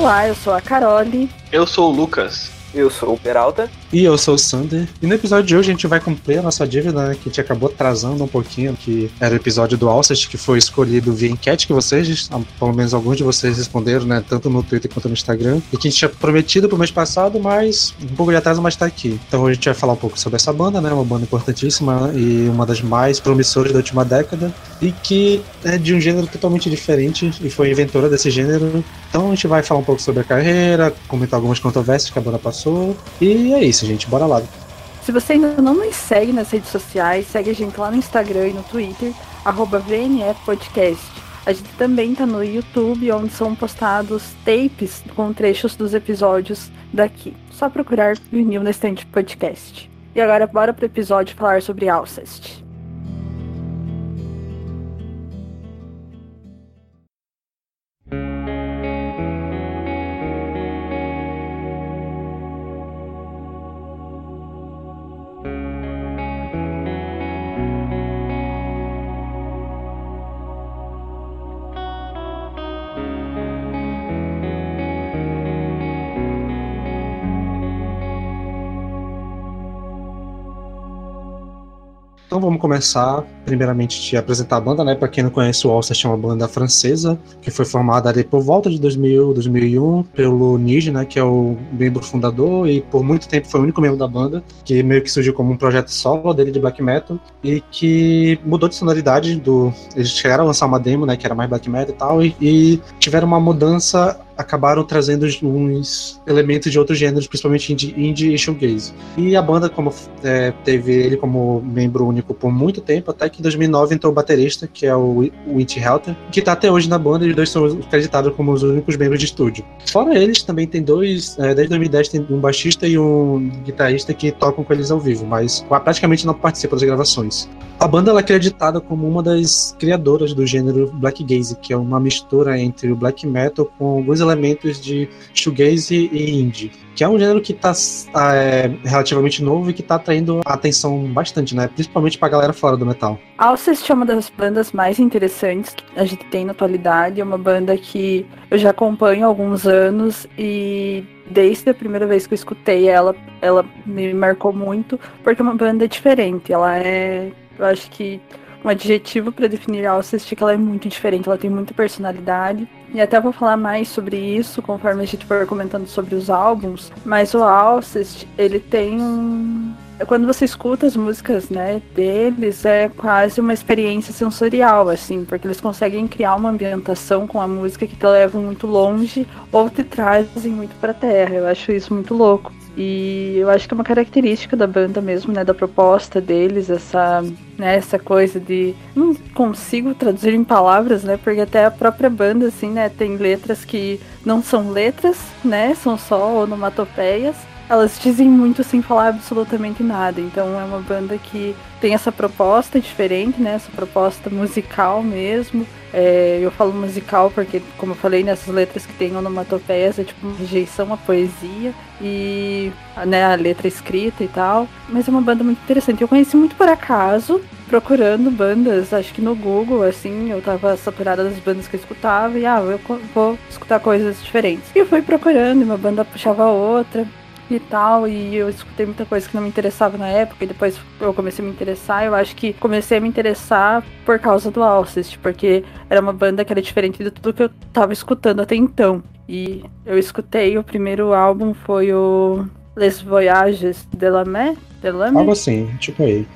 Olá, eu sou a Carole. Eu sou o Lucas. Eu sou o Peralta. E eu sou o Sander. E no episódio de hoje a gente vai cumprir a nossa dívida, né? Que a gente acabou atrasando um pouquinho, que era o episódio do Alcest, que foi escolhido via enquete que vocês, pelo menos alguns de vocês responderam, né? Tanto no Twitter quanto no Instagram. E que a gente tinha prometido pro mês passado, mas um pouco de atraso, mas tá aqui. Então hoje a gente vai falar um pouco sobre essa banda, né? Uma banda importantíssima e uma das mais promissoras da última década. E que é de um gênero totalmente diferente e foi inventora desse gênero. Então a gente vai falar um pouco sobre a carreira, comentar algumas controvérsias que a banda passou. E é isso, gente. Bora lá. Se você ainda não nos segue nas redes sociais, segue a gente lá no Instagram e no Twitter, VNFpodcast. A gente também tá no YouTube, onde são postados tapes com trechos dos episódios daqui. Só procurar Vinil na Estante Podcast. E agora bora pro episódio falar sobre Alcest. Vamos começar, primeiramente, de apresentar a banda, né? Para quem não conhece, o Alcest é uma banda francesa que foi formada ali por volta de 2000, 2001 pelo Nige, né? Que é o membro fundador e por muito tempo foi o único membro da banda, que meio que surgiu como um projeto solo dele de black metal e que mudou de sonoridade do... Eles chegaram a lançar uma demo, né? Que era mais black metal e tal e, e tiveram uma mudança acabaram trazendo uns elementos de outros gêneros, principalmente indie, indie e shoegaze. E a banda, como é, teve ele como membro único por muito tempo, até que em 2009 entrou o baterista, que é o Winty Helter, que está até hoje na banda, e os dois são acreditados como os únicos membros de estúdio. Fora eles, também tem dois, é, desde 2010 tem um baixista e um guitarrista que tocam com eles ao vivo, mas praticamente não participam das gravações. A banda ela é acreditada como uma das criadoras do gênero black gaze, que é uma mistura entre o black metal com alguns elementos de shoegaze e indie, que é um gênero que está é, relativamente novo e que está atraindo atenção bastante, né? Principalmente para a galera fora do metal. Alcest é uma das bandas mais interessantes que a gente tem na atualidade, é uma banda que eu já acompanho há alguns anos e desde a primeira vez que eu escutei ela, ela me marcou muito, porque é uma banda diferente, ela é eu acho que um adjetivo para definir a Alcest é que ela é muito diferente, ela tem muita personalidade. E até vou falar mais sobre isso conforme a gente for comentando sobre os álbuns. Mas o Alcest, ele tem um. Quando você escuta as músicas né, deles, é quase uma experiência sensorial, assim, porque eles conseguem criar uma ambientação com a música que te levam muito longe ou te trazem muito para a terra. Eu acho isso muito louco. E eu acho que é uma característica da banda mesmo, né, da proposta deles, essa, né, essa coisa de não consigo traduzir em palavras, né, porque até a própria banda assim, né, tem letras que não são letras, né, são só onomatopeias. Elas dizem muito sem falar absolutamente nada. Então é uma banda que tem essa proposta diferente, né, essa proposta musical mesmo. É, eu falo musical porque, como eu falei, nessas letras que tem onomatopeias é tipo uma rejeição à poesia e né, a letra escrita e tal. Mas é uma banda muito interessante. Eu conheci muito por acaso, procurando bandas, acho que no Google, assim, eu tava saturada das bandas que eu escutava e ah, eu vou escutar coisas diferentes. E eu fui procurando, uma banda puxava outra e tal, e eu escutei muita coisa que não me interessava na época, e depois eu comecei a me interessar. Eu acho que comecei a me interessar por causa do Alcest, porque era uma banda que era diferente de tudo que eu tava escutando até então. E eu escutei, o primeiro álbum foi o Les Voyages de la Mer? De la Mer? Algo assim, tipo aí.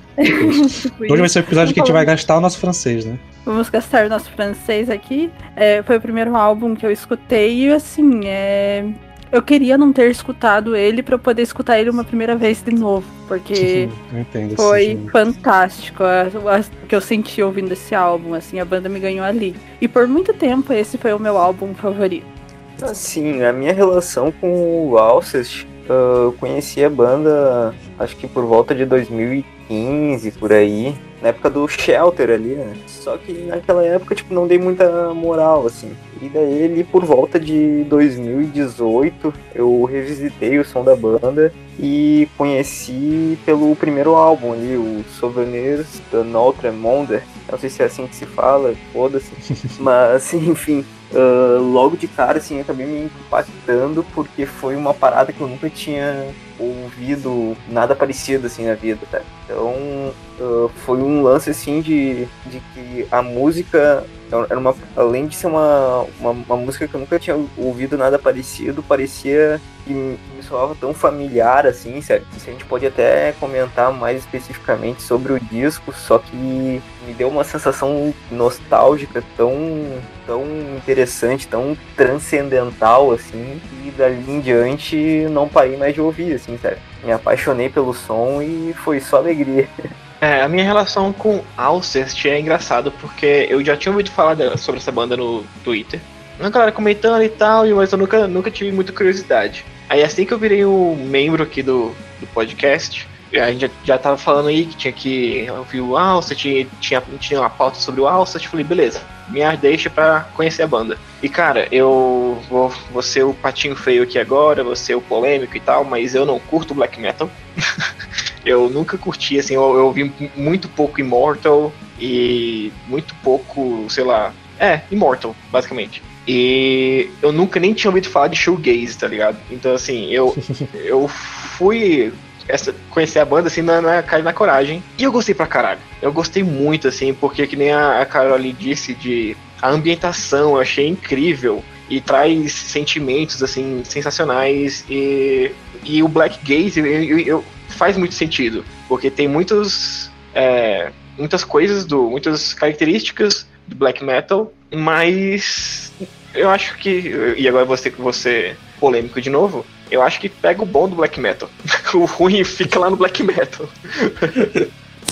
tipo Hoje vai ser o episódio que a gente vai gastar o nosso francês, né? Vamos gastar o nosso francês aqui. É, foi o primeiro álbum que eu escutei e assim, é eu queria não ter escutado ele para poder escutar ele uma primeira vez de novo, porque entendo, foi fantástico o que eu senti ouvindo esse álbum, assim, a banda me ganhou ali. E por muito tempo esse foi o meu álbum favorito. Assim, a minha relação com o Alcest, eu conheci a banda acho que por volta de 2015, por aí na época do Shelter ali, né? Só que naquela época, tipo, não dei muita moral, assim. E daí, ele, por volta de 2018, eu revisitei o som da banda e conheci pelo primeiro álbum ali, o Souvenirs de Notre Monde. Não sei se é assim que se fala, foda-se. Mas, enfim, uh, logo de cara, assim, acabei me impactando porque foi uma parada que eu nunca tinha ouvido nada parecido, assim, na vida, tá? Então, uh, foi um lance, assim, de, de que a música era uma, além de ser uma, uma, uma, música que eu nunca tinha ouvido nada parecido, parecia que me soava tão familiar assim, certo? a gente pode até comentar mais especificamente sobre o disco, só que me deu uma sensação nostálgica tão, tão interessante, tão transcendental assim, e dali em diante não parei mais de ouvir, assim, certo? Me apaixonei pelo som e foi só alegria. É, a minha relação com Alcest é engraçado porque eu já tinha ouvido falar sobre essa banda no Twitter. Uma galera comentando e tal, mas eu nunca, nunca tive muita curiosidade. Aí assim que eu virei um membro aqui do, do podcast, a gente já, já tava falando aí que tinha que ouvir o Alcest, tinha, tinha, tinha uma pauta sobre o Alcest, falei, beleza, me deixa pra conhecer a banda. E cara, eu vou, vou ser o patinho feio aqui agora, vou ser o polêmico e tal, mas eu não curto black metal. eu nunca curti, assim, eu, eu ouvi muito pouco Immortal e muito pouco, sei lá. É, Immortal, basicamente. E eu nunca nem tinha ouvido falar de shoegaze, tá ligado? Então, assim, eu, eu fui essa, conhecer a banda assim na, na cara na coragem. E eu gostei pra caralho. Eu gostei muito, assim, porque que nem a, a Carol ali disse de a ambientação, eu achei incrível. E traz sentimentos, assim, sensacionais. E, e o Black Gaze, eu, eu, eu faz muito sentido, porque tem muitos, é, muitas coisas, do, muitas características do black metal, mas eu acho que, e agora você que você polêmico de novo, eu acho que pega o bom do black metal. o ruim fica lá no black metal.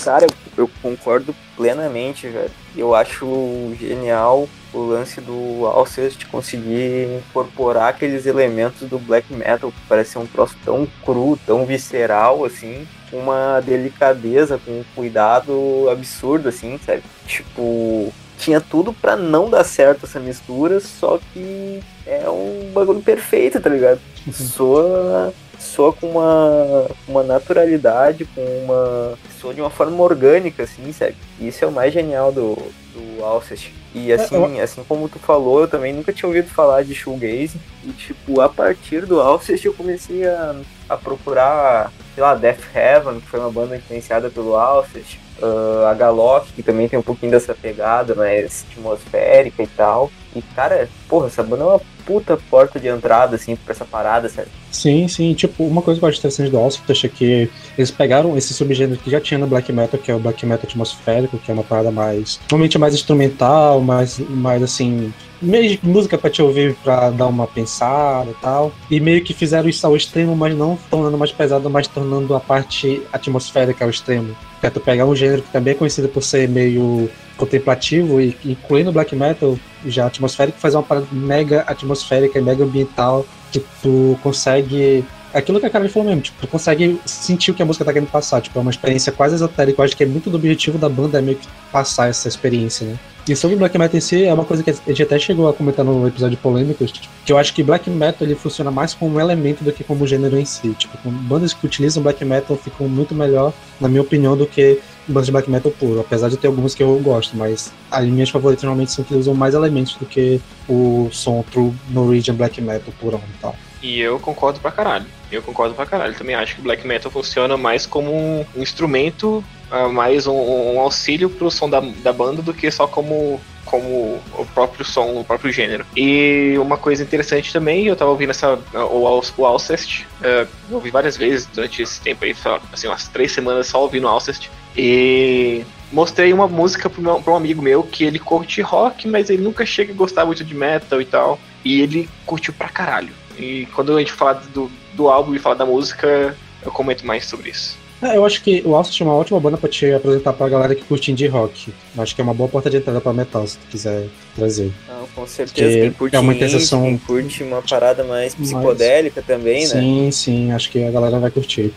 Cara, eu concordo plenamente, velho. Eu acho genial o lance do Alcest conseguir incorporar aqueles elementos do black metal que parece um troço tão cru, tão visceral, assim, com uma delicadeza, com um cuidado absurdo, assim, sabe? Tipo, tinha tudo para não dar certo essa mistura, só que é um bagulho perfeito, tá ligado? Soa, soa com uma, uma naturalidade, com uma. soa de uma forma orgânica, assim, sabe? Isso é o mais genial do, do Alcest. E é, assim, assim como tu falou, eu também nunca tinha ouvido falar de shoegaze. E tipo, a partir do Alcest eu comecei a, a procurar, sei lá, Death Heaven, que foi uma banda influenciada pelo Alcest. Uh, a Galok, que também tem um pouquinho dessa pegada mais atmosférica e tal. E, cara, porra, essa banda é uma puta porta de entrada, assim, pra essa parada, certo? Sim, sim. Tipo, uma coisa que eu acho interessante do Allspace é que eles pegaram esse subgênero que já tinha no Black Metal, que é o Black Metal atmosférico, que é uma parada mais. Normalmente mais instrumental, mais, mais assim. Meio música pra te ouvir pra dar uma pensada e tal. E meio que fizeram isso ao extremo, mas não tornando mais pesado, mas tornando a parte atmosférica ao extremo. Tu pegar um gênero que também é conhecido por ser meio contemplativo e incluindo black metal já atmosférico, faz uma parada mega atmosférica e mega ambiental que tu consegue aquilo que a Carol falou mesmo, tipo, tu consegue sentir o que a música tá querendo passar, tipo, é uma experiência quase esotérica, eu acho que é muito do objetivo da banda é meio que passar essa experiência, né? E sobre Black Metal em si, é uma coisa que a gente até chegou a comentar no episódio polêmico, que eu acho que Black Metal ele funciona mais como um elemento do que como um gênero em si. Tipo, bandas que utilizam Black Metal ficam muito melhor, na minha opinião, do que bandas de Black Metal puro. Apesar de ter algumas que eu gosto, mas as minhas favoritas normalmente são que usam mais elementos do que o som True Norwegian Black Metal purão e tal. E eu concordo pra caralho. Eu concordo pra caralho. Também acho que Black Metal funciona mais como um instrumento, uh, mais um, um, auxílio pro som da, da banda do que só como como o próprio som, o próprio gênero. E uma coisa interessante também, eu tava ouvindo essa, o, o Alcest, uh, ouvi várias vezes durante esse tempo aí, assim, umas três semanas só ouvindo Alcest, e mostrei uma música pro, meu, pro um amigo meu que ele curte rock, mas ele nunca chega a gostar muito de metal e tal. E ele curtiu pra caralho. E quando a gente falar do, do álbum e falar da música, eu comento mais sobre isso. É, eu acho que o Alcest é uma ótima banda pra te apresentar pra galera que curte indie rock. Eu acho que é uma boa porta de entrada pra metal, se tu quiser trazer. Não, com certeza. Quem curte é uma indie, interseção- quem curte uma parada mais psicodélica também, né? Sim, sim, acho que a galera vai curtir.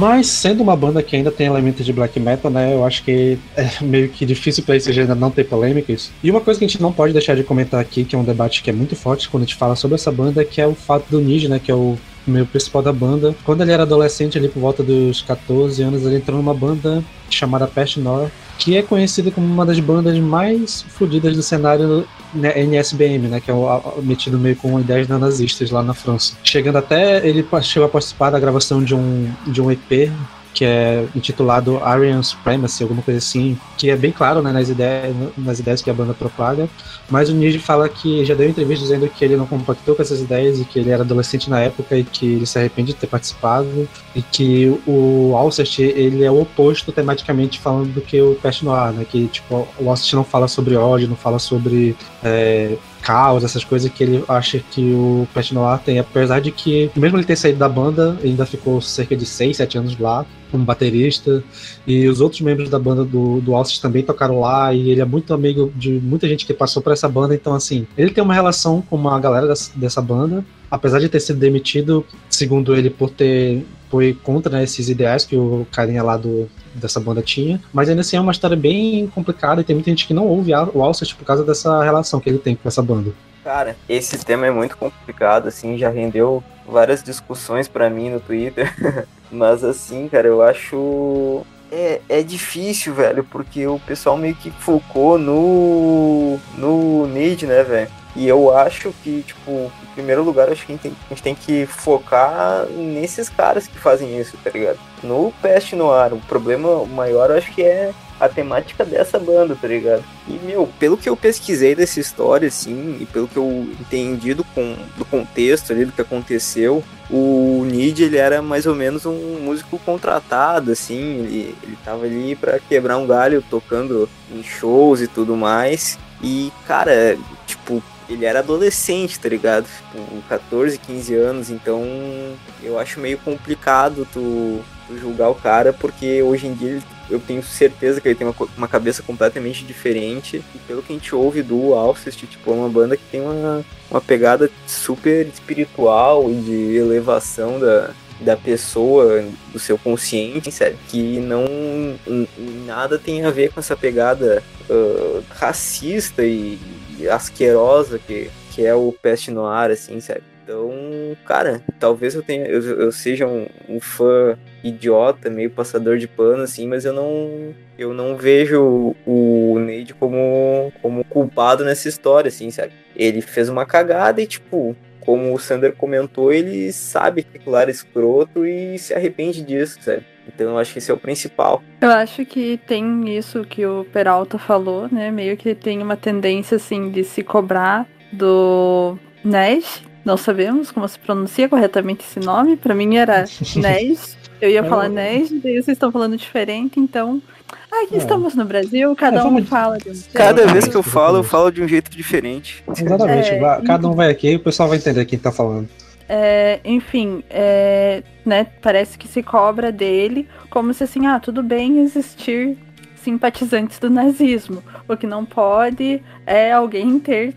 Mas sendo uma banda que ainda tem elementos de black metal, né? Eu acho que é meio que difícil pra esse gênero não ter polêmicas. E uma coisa que a gente não pode deixar de comentar aqui, que é um debate que é muito forte quando a gente fala sobre essa banda, que é o fato do Nige, né? Que é o meio principal da banda. Quando ele era adolescente, ali por volta dos 14 anos, ele entrou numa banda chamada Pest Nor, que é conhecida como uma das bandas mais fodidas do cenário né, NSBM, né, que é o, metido meio com ideias neonazistas lá na França. Chegando até, ele chegou a participar da gravação de um, de um EP que é intitulado Aryan Supremacy, alguma coisa assim, que é bem claro né, nas, ideias, nas ideias que a banda propaga, mas o Niji fala que já deu entrevista dizendo que ele não compactou com essas ideias e que ele era adolescente na época e que ele se arrepende de ter participado e que o Alcest ele é o oposto tematicamente falando do que o Pest Noir, né? Que tipo, o Alcest não fala sobre ódio, não fala sobre é, caos, essas coisas que ele acha que o Pet Noir tem, apesar de que, mesmo ele ter saído da banda, ainda ficou cerca de 6, 7 anos lá, como baterista, e os outros membros da banda do, do Alcest também tocaram lá, e ele é muito amigo de muita gente que passou por essa banda, então assim, ele tem uma relação com uma galera dessa, dessa banda, apesar de ter sido demitido, segundo ele, por ter foi contra né, esses ideais que o carinha lá do, dessa banda tinha, mas ainda assim é uma história bem complicada e tem muita gente que não ouve o Alcest por causa dessa relação que ele tem com essa banda. Cara, esse tema é muito complicado, assim, já rendeu várias discussões pra mim no Twitter. Mas assim, cara, eu acho. É, é difícil, velho, porque o pessoal meio que focou no. no Need, né, velho? E eu acho que, tipo, primeiro lugar, acho que a gente, tem, que focar nesses caras que fazem isso, tá ligado? No Pest Noir, o problema maior acho que é a temática dessa banda, tá ligado? E, meu, pelo que eu pesquisei dessa história, assim, e pelo que eu entendi do, com, do contexto ali, do que aconteceu, o Nid, ele era mais ou menos um músico contratado, assim, ele, ele tava ali pra quebrar um galho, tocando em shows e tudo mais. E, cara, tipo, ele era adolescente, tá ligado? Com 14, 15 anos, então eu acho meio complicado tu, tu julgar o cara, porque hoje em dia ele eu tenho certeza que ele tem uma, uma cabeça completamente diferente. E pelo que a gente ouve do Alcest, tipo, é uma banda que tem uma, uma pegada super espiritual e de elevação da, da pessoa, do seu consciente, sério, que não nada tem a ver com essa pegada ah, racista e asquerosa que, que é o Peste Noir, assim, sério. Então, cara, talvez eu tenha, eu, eu seja um, um fã idiota, meio passador de pano, assim, mas eu não, eu não vejo o Neide como, como culpado nessa história, assim, sabe? Ele fez uma cagada e, tipo, como o Sander comentou, ele sabe que aquilo era escroto e se arrepende disso, sabe? Então eu acho que esse é o principal. Eu acho que tem isso que o Peralta falou, né? Meio que tem uma tendência, assim, de se cobrar do Nesh. Não sabemos como se pronuncia corretamente esse nome. Pra mim era Nesh. Eu ia É, falar eu- Nesh, daí vocês estão falando diferente, então. Aqui É. estamos no Brasil, cada É, um fala de um jeito. Cada vez que eu falo, eu falo de um jeito diferente. Exatamente, É, cada um vai aqui e o pessoal vai entender quem tá falando. É, enfim, é, né, parece que se cobra dele como se assim, ah, tudo bem existir simpatizantes do nazismo. O que não pode é alguém ter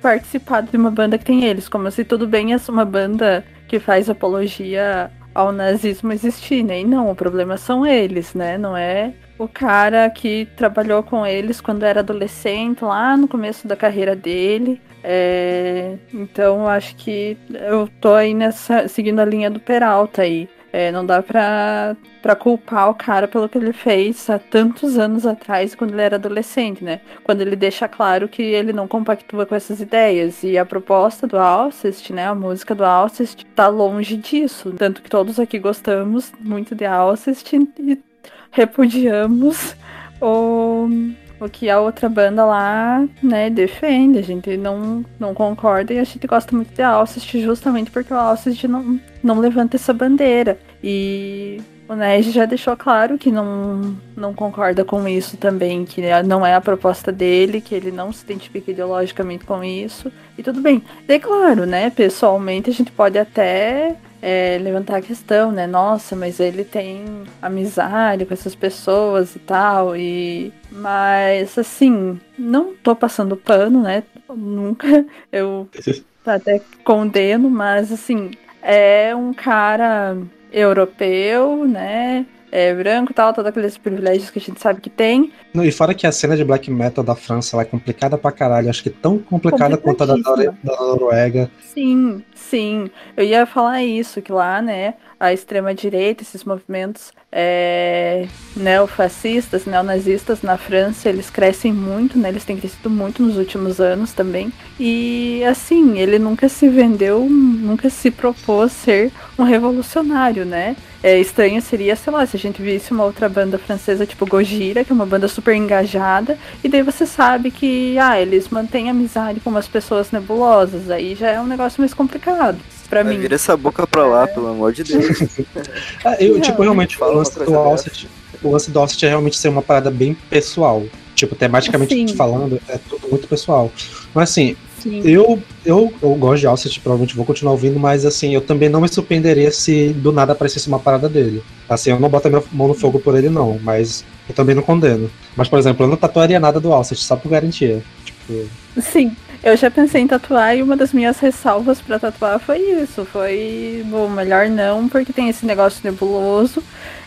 participado de uma banda que tem eles, como se tudo bem essa uma banda que faz apologia ao nazismo existir, né? E não, o problema são eles, né? Não é o cara que trabalhou com eles quando era adolescente, lá no começo da carreira dele. É, então acho que eu tô aí nessa. seguindo a linha do Peralta aí. É, não dá pra, pra culpar o cara pelo que ele fez há tantos anos atrás, quando ele era adolescente, né? Quando ele deixa claro que ele não compactua com essas ideias. E a proposta do Alcest, né? A música do Alcest tá longe disso. Tanto que todos aqui gostamos muito de Alcest e repudiamos o, o que a outra banda lá, né, defende. A gente não, não concorda e a gente gosta muito de Alcest justamente porque o Alcest não, não levanta essa bandeira. E o Ned já deixou claro que não, não concorda com isso também, que não é a proposta dele, que ele não se identifica ideologicamente com isso. E tudo bem. É claro, né? Pessoalmente a gente pode até é, levantar a questão, né? Nossa, mas ele tem amizade com essas pessoas e tal. E mas assim, não tô passando pano, né? Nunca. Eu até condeno, mas assim, é um cara europeu, né? É, branco e tal, todos aqueles privilégios que a gente sabe que tem. Não, e fora que a cena de black metal da França é complicada pra caralho, acho que tão complicada quanto a da, da Noruega. Sim, sim. Eu ia falar isso, que lá, né, a extrema-direita, esses movimentos é, neofascistas, neonazistas na França, eles crescem muito, né? Eles têm crescido muito nos últimos anos também. E assim, ele nunca se vendeu, nunca se propôs ser um revolucionário, né? É, estranho seria, sei lá, se a gente visse uma outra banda francesa tipo Gojira, que é uma banda super engajada, e daí você sabe que, ah, eles mantêm amizade com umas pessoas nebulosas, aí já é um negócio mais complicado pra Vai mim. Vira essa boca pra lá, pelo amor de Deus. ah, eu, tipo, realmente, o lance do Alcet, o lance do Alcet é realmente ser uma parada bem pessoal. Tipo, tematicamente assim. falando, é tudo muito pessoal. Mas assim, eu, eu, eu gosto de Alcet, provavelmente vou continuar ouvindo, mas assim, eu também não me surpreenderia se do nada aparecesse uma parada dele. Assim, eu não boto a minha mão no fogo por ele, não, mas eu também não condeno. Mas, por exemplo, eu não tatuaria nada do Alcet, só por garantia. Tipo... Sim, eu já pensei em tatuar e uma das minhas ressalvas para tatuar foi isso. Foi, bom, melhor não, porque tem esse negócio nebuloso.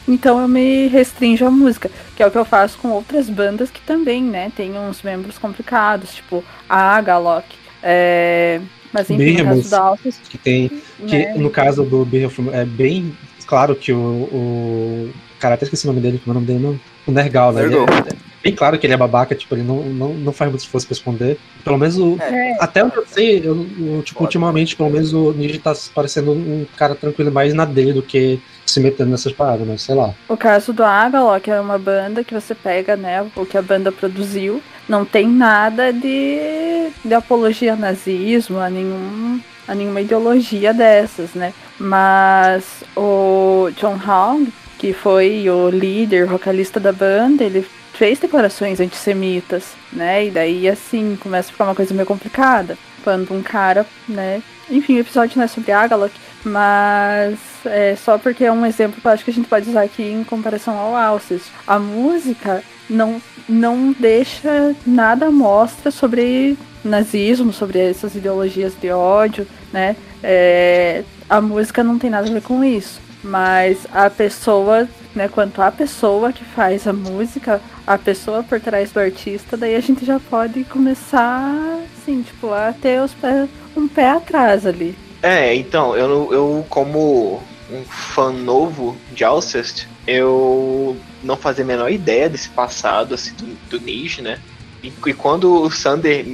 Então eu me restringo à música, que é o que eu faço com outras bandas que também, né, tem uns membros complicados, tipo a Agalok. É, mas enfim, Behemoth, no caso da Alphys, que tem, que né, no caso do Behemoth, é bem claro que o, o cara, até esqueci o nome dele, é o nome dele não? O Nergal, né? Nergal. É, bem claro que ele é babaca, tipo, ele não, não, não faz muito esforço pra esconder. Pelo menos o. É. Até onde eu sei, eu, eu, tipo, ultimamente, pelo menos o Ninja tá parecendo um cara tranquilo mais na dele do que se metendo nessas paradas, mas sei lá. O caso do Agaló, que é uma banda que você pega, né, o que a banda produziu, não tem nada de, de apologia ao nazismo, a nenhum a nenhuma ideologia dessas, né? Mas o John Hong, que foi o líder, vocalista da banda, ele fez declarações antissemitas, né? E daí, assim, começa a ficar uma coisa meio complicada. Quando um cara, né? Enfim, o episódio não é sobre Agalok, mas é só porque é um exemplo que eu acho que a gente pode usar aqui em comparação ao Alces. A música não, não deixa nada mostra sobre nazismo, sobre essas ideologias de ódio, né? É, a música não tem nada a ver com isso. Mas a pessoa, né, quanto a pessoa que faz a música, a pessoa por trás do artista, daí a gente já pode começar, assim, tipo, a ter os pé, um pé atrás ali. É, então, eu, eu como um fã novo de Alcest, eu não fazia a menor ideia desse passado, assim, do, do Nish, né? E, e, quando o Sander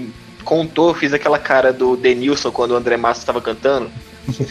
contou, eu fiz aquela cara do Denilson quando o André Massa estava cantando.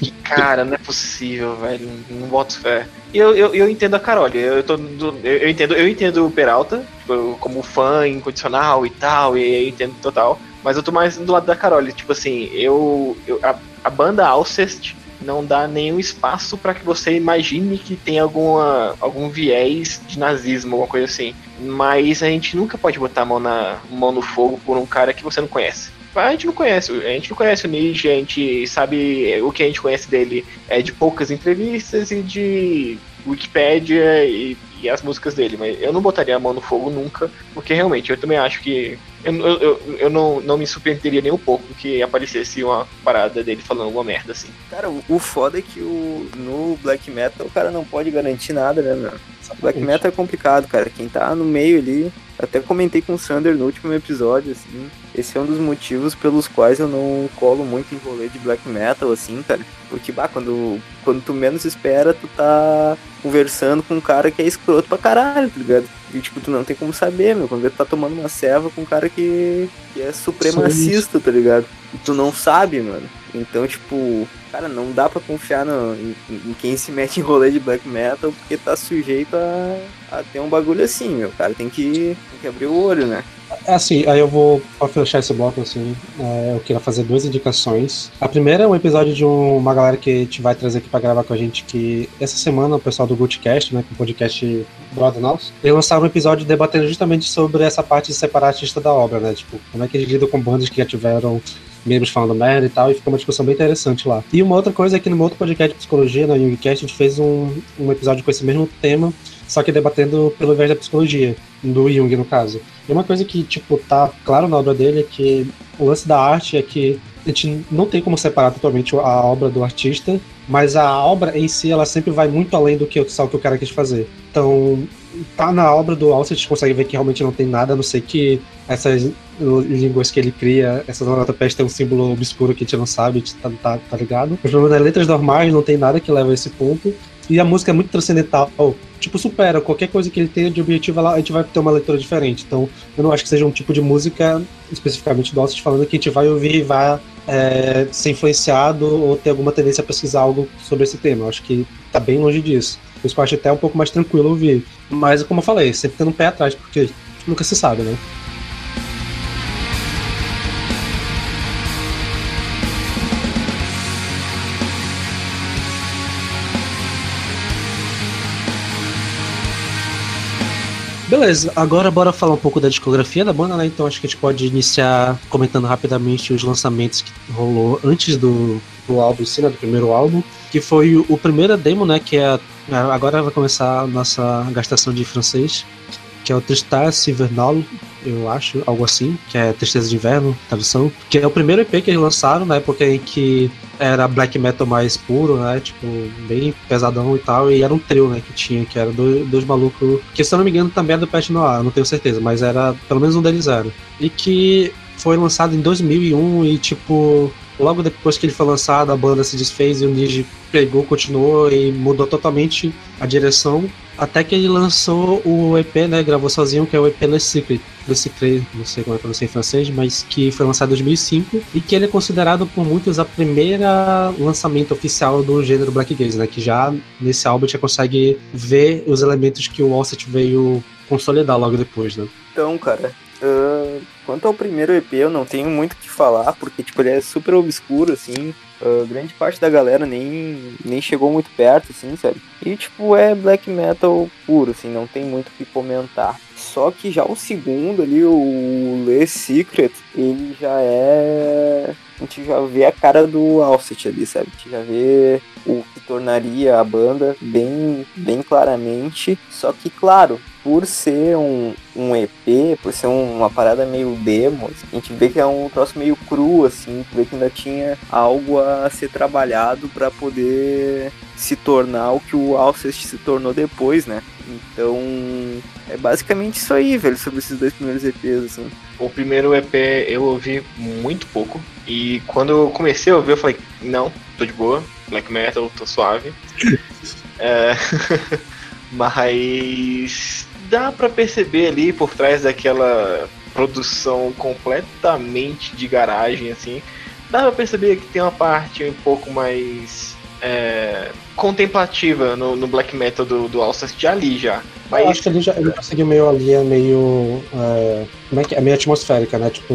Que, cara, não é possível, velho. Não boto fé. E eu, eu, eu entendo a Carol, eu, eu, tô, eu, eu, entendo, eu entendo o Peralta, tipo, como fã incondicional e tal, e eu entendo total. Mas eu tô mais do lado da Carol, tipo assim, eu. eu a, a banda Alcest não dá nenhum espaço para que você imagine que tem alguma, algum viés de nazismo, alguma coisa assim. Mas a gente nunca pode botar a mão, na, mão no fogo por um cara que você não conhece. A gente não conhece, a gente não conhece o Nietzsche, a gente sabe o que a gente conhece dele é de poucas entrevistas e de Wikipedia e, e, as músicas dele, mas eu não botaria a mão no fogo nunca, porque realmente eu também acho que eu, eu, eu não, não me surpreenderia nem um pouco que aparecesse uma parada dele falando alguma merda assim. Cara, o, o foda é que o, no black metal o cara não pode garantir nada, né, meu? Black metal é complicado, cara. Quem tá no meio ali, até comentei com o Sander no último episódio, assim. Esse é um dos motivos pelos quais eu não colo muito em rolê de black metal, assim, cara. Porque, bah, quando, quando tu menos espera, tu tá conversando com um cara que é escroto pra caralho, tá ligado? E, tipo, tu não tem como saber, meu. Quando tu tá tomando uma serva com um cara que, que é supremacista, tá ligado? E tu não sabe, mano. Então, tipo, cara, não dá pra confiar no, em, em quem se mete em rolê de black metal porque tá sujeito a, a ter um bagulho assim, meu. Cara, tem que, tem que abrir o olho, né? É assim, aí eu vou pra fechar esse bloco assim. é, eu queria fazer duas indicações. A primeira é um episódio de um- uma galera que a gente vai trazer aqui pra gravar com a gente. Que essa semana o pessoal do Goodcast, né, com o podcast Brother Nosso, eles lançaram um episódio debatendo justamente sobre essa parte de da obra, né? Tipo, como é que eles lidam com bandas que já tiveram membros falando merda e tal, e fica uma discussão bem interessante lá. E uma outra coisa é que no meu outro podcast de psicologia, no Jungcast, a gente fez um, um episódio com esse mesmo tema, só que debatendo pelo viés da psicologia, do Jung, no caso. E uma coisa que, tipo, tá claro na obra dele é que o lance da arte é que a gente não tem como separar totalmente a obra do artista, mas a obra em si, ela sempre vai muito além do que o que o cara quis fazer. Então, tá na obra do Alce, a gente consegue ver que realmente não tem nada, a não ser que essas línguas que ele cria, essa onomatopeia tem um símbolo obscuro que a gente não sabe, tá, tá, tá ligado? Mas nas letras normais não tem nada que leva a esse ponto. E a música é muito transcendental. Tipo, supera qualquer coisa que ele tenha de objetivo, a gente vai ter uma leitura diferente. Então, eu não acho que seja um tipo de música, especificamente do Alce, falando que a gente vai ouvir e vai é, ser influenciado ou ter alguma tendência a pesquisar algo sobre esse tema. Eu acho que tá bem longe disso. Por isso que eu acho até um pouco mais tranquilo ouvir. Mas, como eu falei, sempre tendo um pé atrás, porque nunca se sabe, né? Beleza, agora bora falar um pouco da discografia da banda, né? Então acho que a gente pode iniciar comentando rapidamente os lançamentos que rolou antes do, do álbum, em si, né, do primeiro álbum, que foi o, o primeiro demo, né? Que é a- agora vai começar a nossa gastação de francês, que é o Tristesse Hivernal, eu acho, algo assim, que é Tristeza de Inverno, tradução, que é o primeiro EP que eles lançaram na época em que era black metal mais puro, né? Tipo, bem pesadão e tal. E era um trio, né? Que tinha, que era dois, dois malucos. Que se eu não me engano também é do Pet Noir, não tenho certeza, mas era. Pelo menos um deles era. E que foi lançado em 2001 e, tipo. Logo depois que ele foi lançado, a banda se desfez e o Niji pegou, continuou e mudou totalmente a direção. Até que ele lançou o EP, né? Gravou sozinho, que é o EP Le Secret. Le Secret, não sei como é pronunciar em francês, mas que foi lançado em 2005 e que ele é considerado por muitos a primeira lançamento oficial do gênero Black Gaze, né? Que já nesse álbum já consegue ver os elementos que o Offset veio consolidar logo depois, né? Então, cara, ah, quanto ao primeiro EP, eu não tenho muito o que falar, porque, tipo, ele é super obscuro, assim. ah, grande parte da galera nem, nem chegou muito perto, assim, sabe? E, tipo, é black metal puro, assim, não tem muito o que comentar. Só que já o segundo ali, o Le Secret, ele já é. A gente já vê a cara do Alcet ali, sabe? A gente já vê o que tornaria a banda bem, bem claramente. Só que, claro, por ser um, um EP, por ser um- uma parada meio demo, a gente vê que é um troço meio cru, assim, vê que ainda tinha algo a ser trabalhado para poder se tornar o que o Alcest se tornou depois, né? Então, é basicamente isso aí, velho, sobre esses dois primeiros EPs, assim. O primeiro EP eu ouvi muito pouco. E quando eu comecei a ouvir, eu falei, não, tô de boa, black metal, tô suave. É, Mas dá pra perceber ali por trás daquela produção completamente de garagem, assim. Dá pra perceber que tem uma parte um pouco mais é, contemplativa no, no black metal do, do Alcest ali já. Eu Mas acho que ele já ele conseguiu meio ali, é meio. É, como é que é? Meio atmosférica, né? Tipo,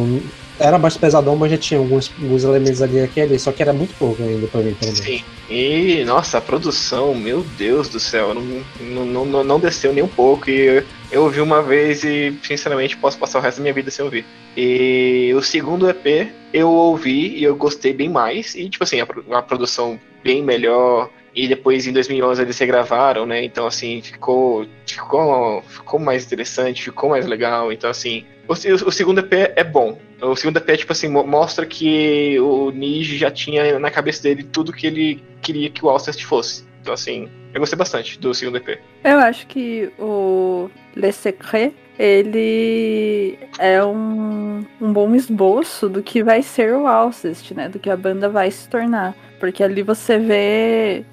era mais pesadão, mas já tinha alguns, alguns elementos ali aqui ali, só que era muito pouco ainda pra mim, menos. Sim. E, nossa, a produção, meu Deus do céu, não, não, não, não desceu nem um pouco. E eu ouvi uma vez e, sinceramente, posso passar o resto da minha vida sem ouvir. E o segundo EP eu ouvi e eu gostei bem mais. E, tipo assim, a, a produção bem melhor. E depois em 2011 eles regravaram, né? Então, assim, ficou, ficou, ficou mais interessante, ficou mais legal. Então, assim, o, o segundo EP é bom. O segundo EP, tipo assim, mo- mostra que o Niji já tinha na cabeça dele tudo que ele queria que o Alcest fosse. Então, assim, eu gostei bastante do segundo EP. Eu acho que o Le Secret, ele é um, um bom esboço do que vai ser o Alcest, né? Do que a banda vai se tornar. Porque ali você vê.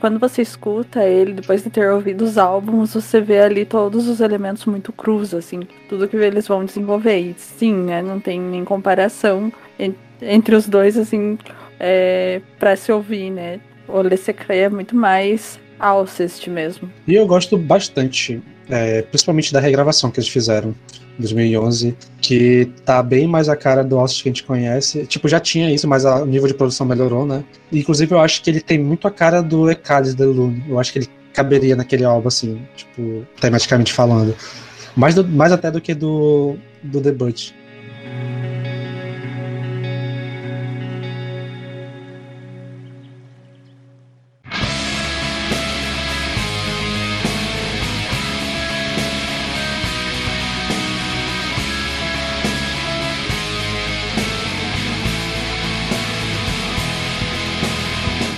Quando você escuta ele, depois de ter ouvido os álbuns, você vê ali todos os elementos muito crus, assim. Tudo que eles vão desenvolver. E sim, né? Não tem nem comparação en- entre os dois, assim. é, para se ouvir, né? O Le Secret é muito mais Alcest mesmo. E eu gosto bastante, é, principalmente da regravação que eles fizeram 2011, que tá bem mais a cara do Alcest que a gente conhece. Tipo, já tinha isso, mas o nível de produção melhorou, né? Inclusive, eu acho que ele tem muito a cara do Eclipse de Lune. Eu acho que ele caberia naquele álbum, assim, tipo, tematicamente falando. Mais, do- mais até do que do, do The Butch.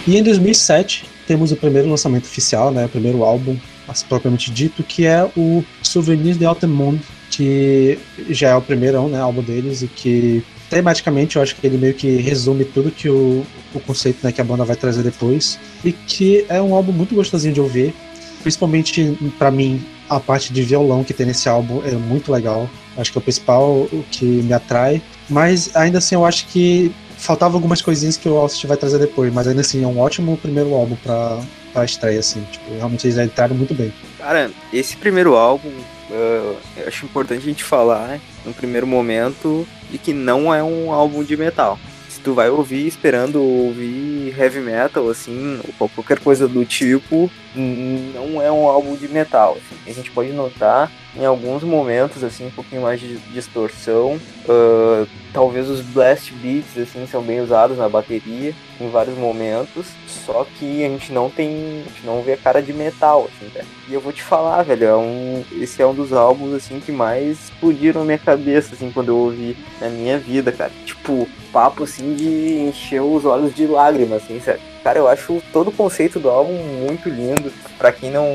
E em 2007 temos o primeiro lançamento oficial, né, o primeiro álbum, mas propriamente dito, que é o Souvenirs de Altamont, que já é o primeiro né, álbum deles e que tematicamente eu acho que ele meio que resume tudo que o, o conceito né, que a banda vai trazer depois e que é um álbum muito gostosinho de ouvir, principalmente pra mim a parte de violão que tem nesse álbum é muito legal. Acho que é o principal o que me atrai, mas ainda assim eu acho que faltavam algumas coisinhas que o Alcest vai trazer depois, mas ainda assim é um ótimo primeiro álbum pra, pra estreia, assim. Tipo, realmente eles entraram muito bem. Cara, esse primeiro álbum, uh, eu acho importante a gente falar, né, no primeiro momento, de que não é um álbum de metal. Se tu vai ouvir esperando ouvir heavy metal, assim, ou qualquer coisa do tipo, não é um álbum de metal. assim. A gente pode notar em alguns momentos, assim, um pouquinho mais de distorção. uh, talvez os blast beats, assim, são bem usados na bateria em vários momentos, só que a gente não tem, a gente não vê a cara de metal, assim, velho. E eu vou te falar, velho, é um, esse é um dos álbuns, assim, que mais explodiram minha cabeça, assim, quando eu ouvi na minha vida, cara. Tipo, papo, assim, de encher os olhos de lágrimas, assim, sério. Cara, eu acho todo o conceito do álbum muito lindo. Pra quem não,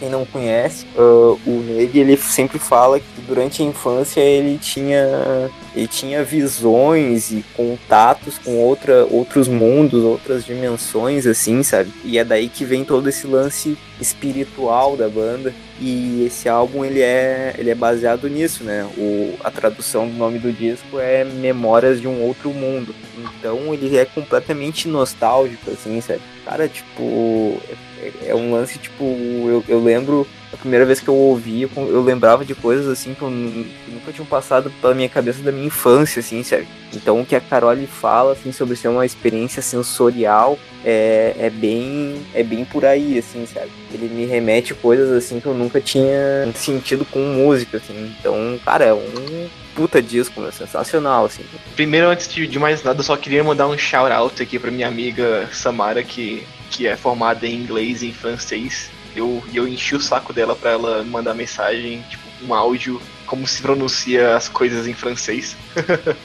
quem não conhece, ah, o Neg, ele sempre fala que durante a infância ele tinha ele tinha visões e contatos com outra, outros mundos, outras dimensões, assim, sabe? E é daí que vem todo esse lance espiritual da banda. E esse álbum ele é, ele é baseado nisso, né? O, a tradução do nome do disco é Memórias de um Outro Mundo. Então ele é completamente nostálgico, assim, sabe? Cara, tipo, é, é um lance, tipo, eu, eu lembro a primeira vez que eu ouvi, eu, lembrava de coisas assim que, eu, que nunca tinham passado pela minha cabeça da minha infância, assim, sabe? Então o que a Carole fala, assim, sobre ser uma experiência sensorial é, é bem é bem por aí, assim, sabe? Ele me remete coisas assim que eu nunca tinha sentido com música, assim. Então, cara, é um puta disco, meu, sensacional, assim. Primeiro, antes de, de mais nada, eu só queria mandar um shout out aqui pra minha amiga Samara, que, que é formada em inglês e em francês. Eu, e eu enchi o saco dela pra ela mandar mensagem, tipo, um áudio, como se pronuncia as coisas em francês.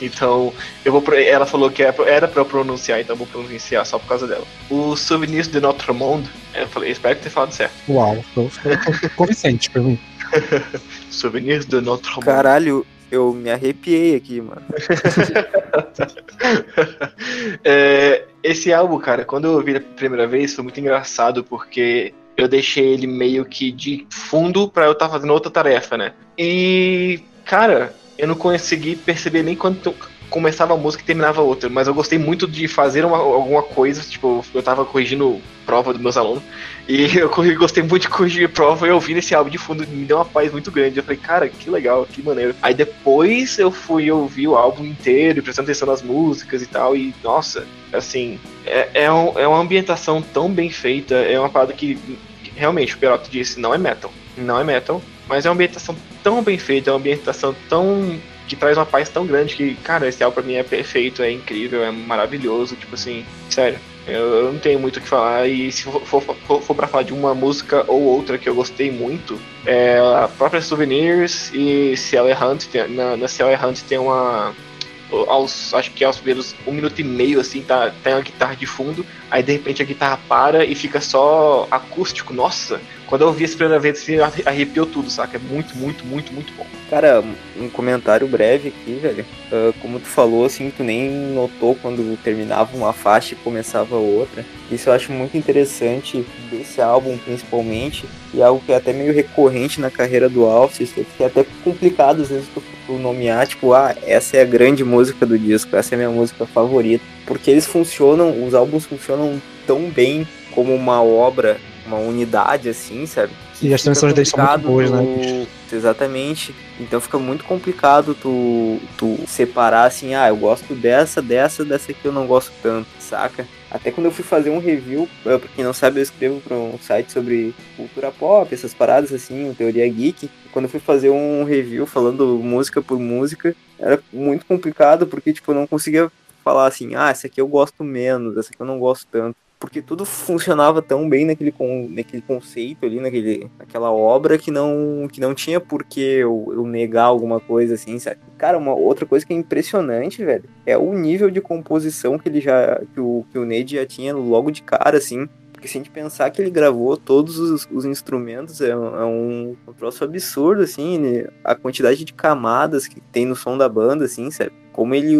então, eu vou pro- ela falou que era pra- eu pronunciar, então eu vou pronunciar só por causa dela. O Souvenirs de Notre Monde, eu falei, espero ter falado certo. Uau, ficou convincente pra mim. Souvenirs de Notre Monde. Caralho, eu me arrepiei aqui, mano. É, esse álbum, cara, quando eu ouvi a primeira vez, foi muito engraçado porque eu deixei ele meio que de fundo pra eu estar fazendo outra tarefa, né? E, cara, eu não consegui perceber nem quando to- começava a música e terminava outra, mas eu gostei muito de fazer uma- alguma coisa, tipo, eu tava corrigindo prova dos meus alunos, e eu gostei muito de corrigir prova e eu ouvi nesse álbum de fundo, me deu uma paz muito grande. Eu falei, cara, que legal, que maneiro. Aí depois eu fui ouvir o álbum inteiro, prestando atenção nas músicas e tal, e nossa, assim, é, é, um- é uma ambientação tão bem feita, é uma parada que, realmente, o Peroto disse, não é metal. Não é metal, mas é uma ambientação tão bem feita, é uma ambientação tão. Que traz uma paz tão grande que, cara, esse álbum pra mim é perfeito, é incrível, é maravilhoso, tipo assim, sério. Eu, não tenho muito o que falar, e se for, for, for, pra falar de uma música ou outra que eu gostei muito, é a própria Souvenirs e Ciel Errant. Tem, na, na Ciel Errant tem uma. Aos, acho que aos primeiros um minuto e meio, assim, tá, tem uma guitarra de fundo, aí de repente a guitarra para e fica só acústico. Nossa, quando eu ouvi essa primeira vez, assim, arrepiou tudo, saca? É muito, muito, muito, muito bom. Cara, um comentário breve aqui, velho. Uh, como tu falou, assim, tu nem notou quando terminava uma faixa e começava outra. Isso eu acho muito interessante desse álbum, principalmente, e algo que é até meio recorrente na carreira do Alces, que é até complicado às vezes tu, tu nomear, tipo, ah, essa é a grande música do disco, essa é a minha música favorita. Porque eles funcionam, os álbuns funcionam tão bem como uma obra, uma unidade, assim, sabe? Que e as transições deles são muito boas, tu... né? Exatamente. Então fica muito complicado tu, tu separar assim, ah, eu gosto dessa, dessa, dessa aqui eu não gosto tanto, saca? Até quando eu fui fazer um review, pra quem não sabe, eu escrevo para um site sobre cultura pop, essas paradas assim, teoria geek. Quando eu fui fazer um review falando música por música, era muito complicado porque tipo, eu não conseguia falar assim, ah, essa aqui eu gosto menos, essa aqui eu não gosto tanto porque tudo funcionava tão bem naquele, con, naquele conceito ali, naquele, naquela obra, que não, que não tinha por que eu, eu negar alguma coisa assim, sabe? Cara, uma outra coisa que é impressionante, velho, é o nível de composição que ele já. que o, que o Ned já tinha logo de cara, assim. Porque se a gente pensar que ele gravou todos os, os instrumentos, é, é um, um troço absurdo, assim, a quantidade de camadas que tem no som da banda, assim, sabe? Como ele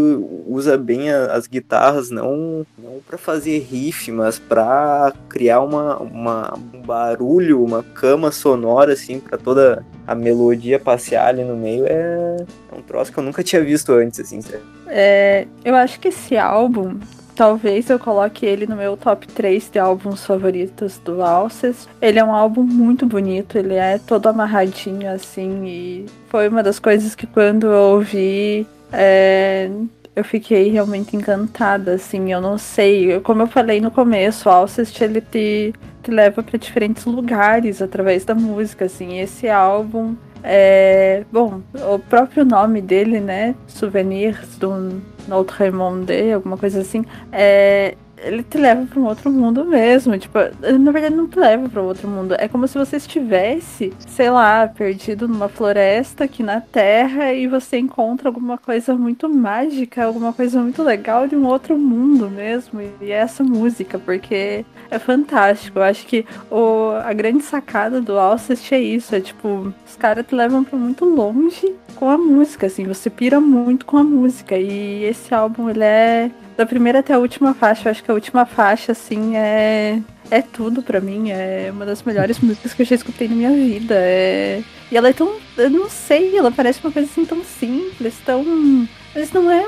usa bem a, as guitarras, não, não para fazer riff, mas para criar uma, uma, um barulho, uma cama sonora, assim, para toda a melodia passear ali no meio, é, é um troço que eu nunca tinha visto antes, assim, sabe? É, eu acho que esse álbum, Talvez eu coloque ele no meu top 3 de álbuns favoritos do Alces. Ele é um álbum muito bonito, ele é todo amarradinho assim e foi uma das coisas que quando eu ouvi é, eu fiquei realmente encantada, assim, eu não sei, como eu falei no começo, o Alcest ele te, te leva para diferentes lugares através da música, assim, esse álbum é, bom, o próprio nome dele, né, Souvenirs do Notre Monde, alguma coisa assim, é, ele te leva para um outro mundo mesmo. Tipo, na verdade não te leva para outro mundo. É como se você estivesse, sei lá, perdido numa floresta aqui na Terra e você encontra alguma coisa muito mágica, alguma coisa muito legal de um outro mundo mesmo. E é essa música, porque é fantástico. Eu acho que o, a grande sacada do Alcest é isso. É tipo, os caras te levam para muito longe com a música, assim. Você pira muito com a música. E esse álbum, ele é da primeira até a última faixa, eu acho que a última faixa, assim, é. É tudo para mim, é uma das melhores músicas que eu já escutei na minha vida. É... E ela é tão. Eu não sei, ela parece uma coisa assim tão simples, tão. Mas não é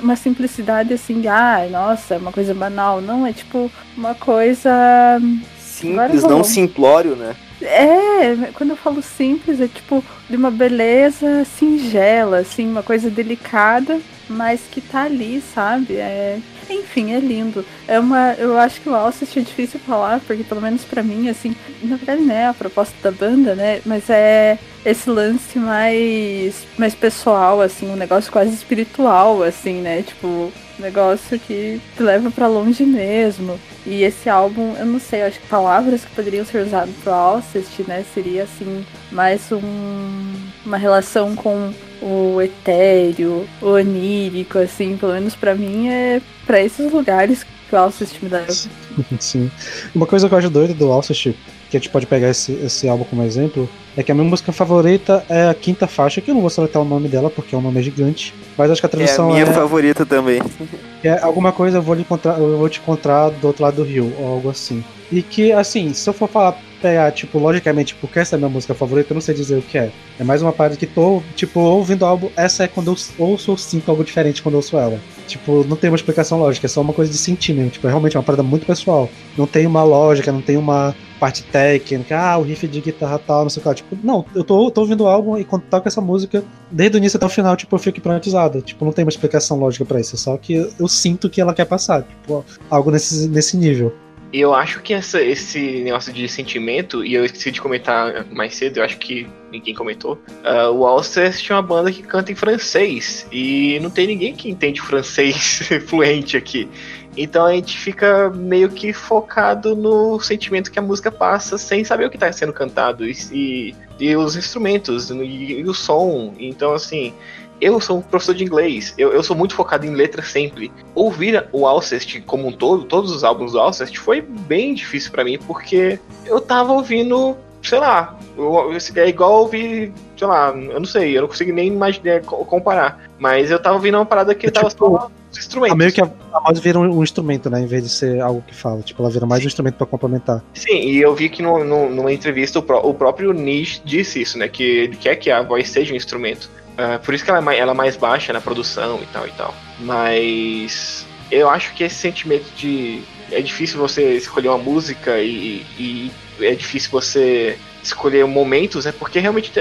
uma simplicidade assim de, ah, nossa, é uma coisa banal. Não, é tipo uma coisa. Simples, não simplório, né? É, quando eu falo simples, é tipo de uma beleza singela, assim, uma coisa delicada, mas que tá ali, sabe? É, enfim, é lindo. É uma, eu acho que o Alcest é difícil falar, porque pelo menos para mim, assim, na verdade não é a proposta da banda, né? Mas é esse lance mais, mais pessoal, assim, um negócio quase espiritual, assim, né? Tipo, negócio que te leva para longe mesmo. E esse álbum, eu não sei, acho que palavras que poderiam ser usadas pro Alcest, né? Seria assim, mais um, uma relação com o etéreo, o onírico, assim, pelo menos para mim é para esses lugares que o Alcest me leva. Sim. Uma coisa que eu acho doida do Alcest, que a gente pode pegar esse, esse álbum como exemplo, é que a minha música favorita é a quinta faixa, que eu não vou seletar o nome dela porque é um nome gigante, mas acho que a tradução é. a minha é, favorita também. É alguma coisa eu vou, lhe encontrar, eu vou te encontrar do outro lado do rio, ou algo assim. E que, assim, se eu for falar, pegar, tipo, logicamente, porque essa é a minha música favorita, eu não sei dizer o que é. É mais uma parte que tô, tipo, ouvindo o álbum, essa é quando eu ouço ou sinto algo diferente quando eu ouço ela. Tipo, não tem uma explicação lógica, é só uma coisa de sentir mesmo. Tipo, é realmente uma parada muito pessoal. Não tem uma lógica, não tem uma parte técnica, ah, o riff de guitarra tal, não sei o que. Tipo, não, eu tô, tô ouvindo o álbum e quando toca essa música, desde o início até o final, tipo, eu fico hipnotizado. Tipo, não tem uma explicação lógica para isso, é só que eu sinto que ela quer passar. Tipo, algo nesse, nesse nível. Eu acho que essa, esse negócio de sentimento, e eu esqueci de comentar mais cedo, eu acho que ninguém comentou. Uh, o Alcest tinha uma banda que canta em francês, e não tem ninguém que entende francês fluente aqui. Então a gente fica meio que focado no sentimento que a música passa, sem saber o que está sendo cantado, e, e, e os instrumentos, e, e o som. Então, assim, eu sou um professor de inglês, eu, eu sou muito focado em letra sempre. Ouvir o Alcest como um todo, todos os álbuns do Alcest, foi bem difícil para mim, porque eu tava ouvindo sei lá, é igual ouvir, sei lá, eu não sei, eu não consigo nem imaginar, co- comparar. Mas eu tava ouvindo uma parada que É tava tipo, só os instrumentos. Ah, meio que a, a voz vira um, um instrumento, né? Em vez de ser algo que fala. Tipo, ela vira mais um instrumento pra complementar. Sim, e eu vi que no, no- numa entrevista o, pró- o próprio Nish disse isso, né? Que ele quer que a voz seja um instrumento. Ah, por isso que ela é, mais, ela é mais baixa na produção e tal e tal. Mas eu acho que esse sentimento de. É difícil você escolher uma música e, e é difícil você escolher momentos, é porque realmente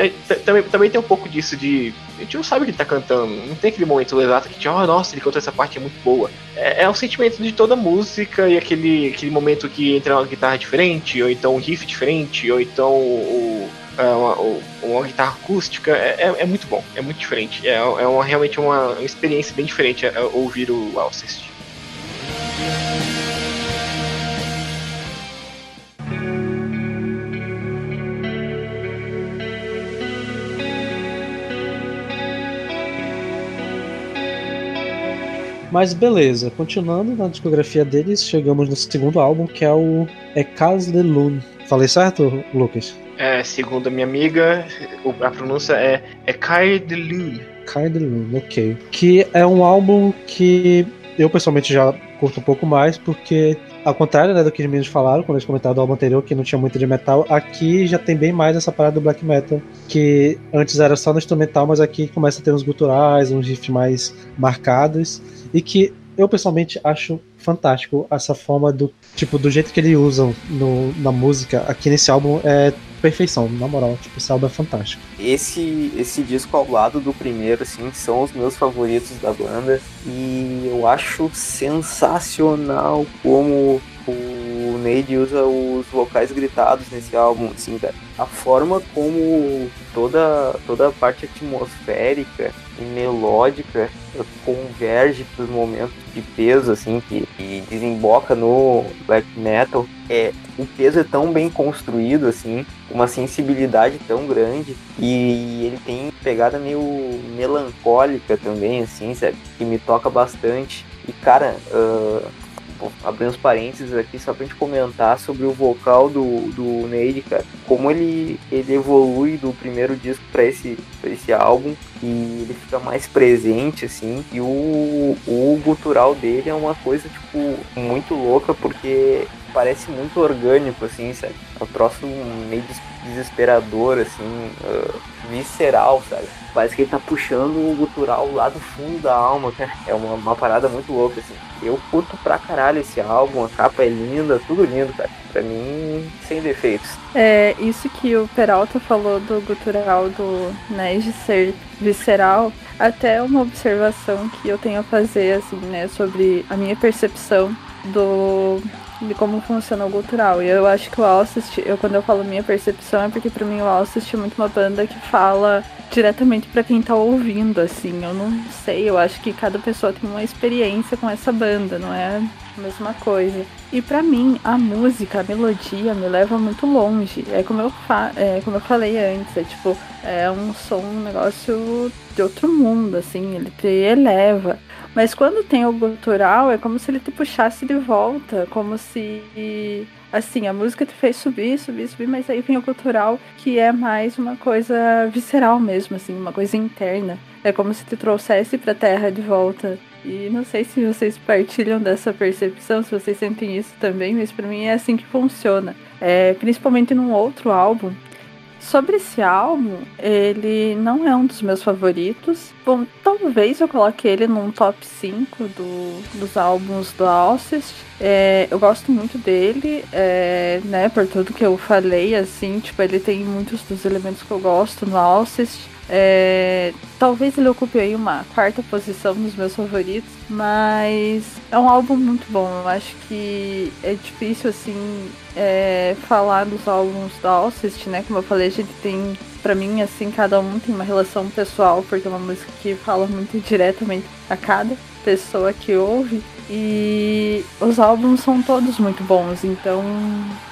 também, também tem um pouco disso de. A gente não sabe o que ele tá cantando, não tem aquele momento exato que oh, nossa, ele cantou essa parte, é muito boa. É, é o sentimento de toda música e aquele, aquele momento que entra uma guitarra diferente, ou então um riff diferente, ou então o, uma, o- uma guitarra acústica. É, é- é muito bom, é muito diferente. É, é uma, realmente uma, uma experiência bem diferente é, ouvir o Alcest. Mas beleza, continuando na discografia deles, chegamos no segundo álbum, que é o Ecas de Lune. Falei certo, Lucas? É, segundo a minha amiga, a pronúncia é, é Kai de Lune. Kai de Lune, ok. Que é um álbum que eu pessoalmente já curto um pouco mais, porque ao contrário né, do que os meninos falaram quando eles comentaram do álbum anterior, que não tinha muito de metal, aqui já tem bem mais essa parada do black metal, que antes era só no instrumental, mas aqui começa a ter uns guturais, uns riffs mais marcados, e que eu pessoalmente acho fantástico essa forma do tipo do jeito que eles usam no, na música aqui nesse álbum é perfeição, na moral, tipo, esse álbum é fantástico. Esse, esse disco ao lado do primeiro, assim, são os meus favoritos da banda. E eu acho sensacional como o Neide usa os vocais gritados nesse álbum, assim. A forma como toda, toda a parte atmosférica e melódica converge para os momentos de peso, assim, que, que desemboca no black metal. É, o peso é tão bem construído, assim, uma sensibilidade tão grande e ele tem pegada meio melancólica também, assim, sabe? Que me toca bastante. E, cara, vou abrir uns parênteses aqui só pra gente comentar sobre o vocal do, do Neide, cara. Como ele, ele evolui do primeiro disco pra esse, pra esse álbum e ele fica mais presente, assim. E o, o gutural dele é uma coisa, tipo, muito louca porque parece muito orgânico, assim, sabe? É um troço meio des- desesperador, assim, ah, visceral, sabe? Parece que ele tá puxando o gutural lá do fundo da alma, cara. É uma, uma parada muito louca, assim. Eu curto pra caralho esse álbum, a capa é linda, tudo lindo, cara. Pra mim, sem defeitos. É, isso que o Peralta falou do gutural do Neige ser visceral, até uma observação que eu tenho a fazer, assim, né, sobre a minha percepção do de como funciona o gutural. E eu acho que o Alcest, eu quando eu falo minha percepção é porque pra mim o Alcest é muito uma banda que fala diretamente pra quem tá ouvindo, assim. Eu não sei, eu acho que cada pessoa tem uma experiência com essa banda, não é a mesma coisa. E pra mim, a música, a melodia me leva muito longe. É como eu, fa é, como eu falei antes, é tipo, é um som, um negócio de outro mundo, assim, ele te eleva. Mas quando tem o gutural, é como se ele te puxasse de volta, como se assim, a música te fez subir, subir, subir, mas aí vem o gutural, que é mais uma coisa visceral mesmo, assim, uma coisa interna. É como se te trouxesse pra terra de volta. E não sei se vocês partilham dessa percepção, se vocês sentem isso também, mas pra mim é assim que funciona. É, principalmente num outro álbum. Sobre esse álbum, ele não é um dos meus favoritos. Bom, talvez eu coloque ele num top 5 do, dos álbuns do Alcest. É, eu gosto muito dele, é, né, por tudo que eu falei, assim, tipo, ele tem muitos dos elementos que eu gosto no Alcest. É, talvez ele ocupe aí uma quarta posição nos meus favoritos, mas é um álbum muito bom. Eu acho que é difícil assim é, falar dos álbuns da Alcest, né? Como eu falei, a gente tem, pra mim, assim, cada um tem uma relação pessoal, porque é uma música que fala muito diretamente a cada pessoa que ouve. E os álbuns são todos muito bons, então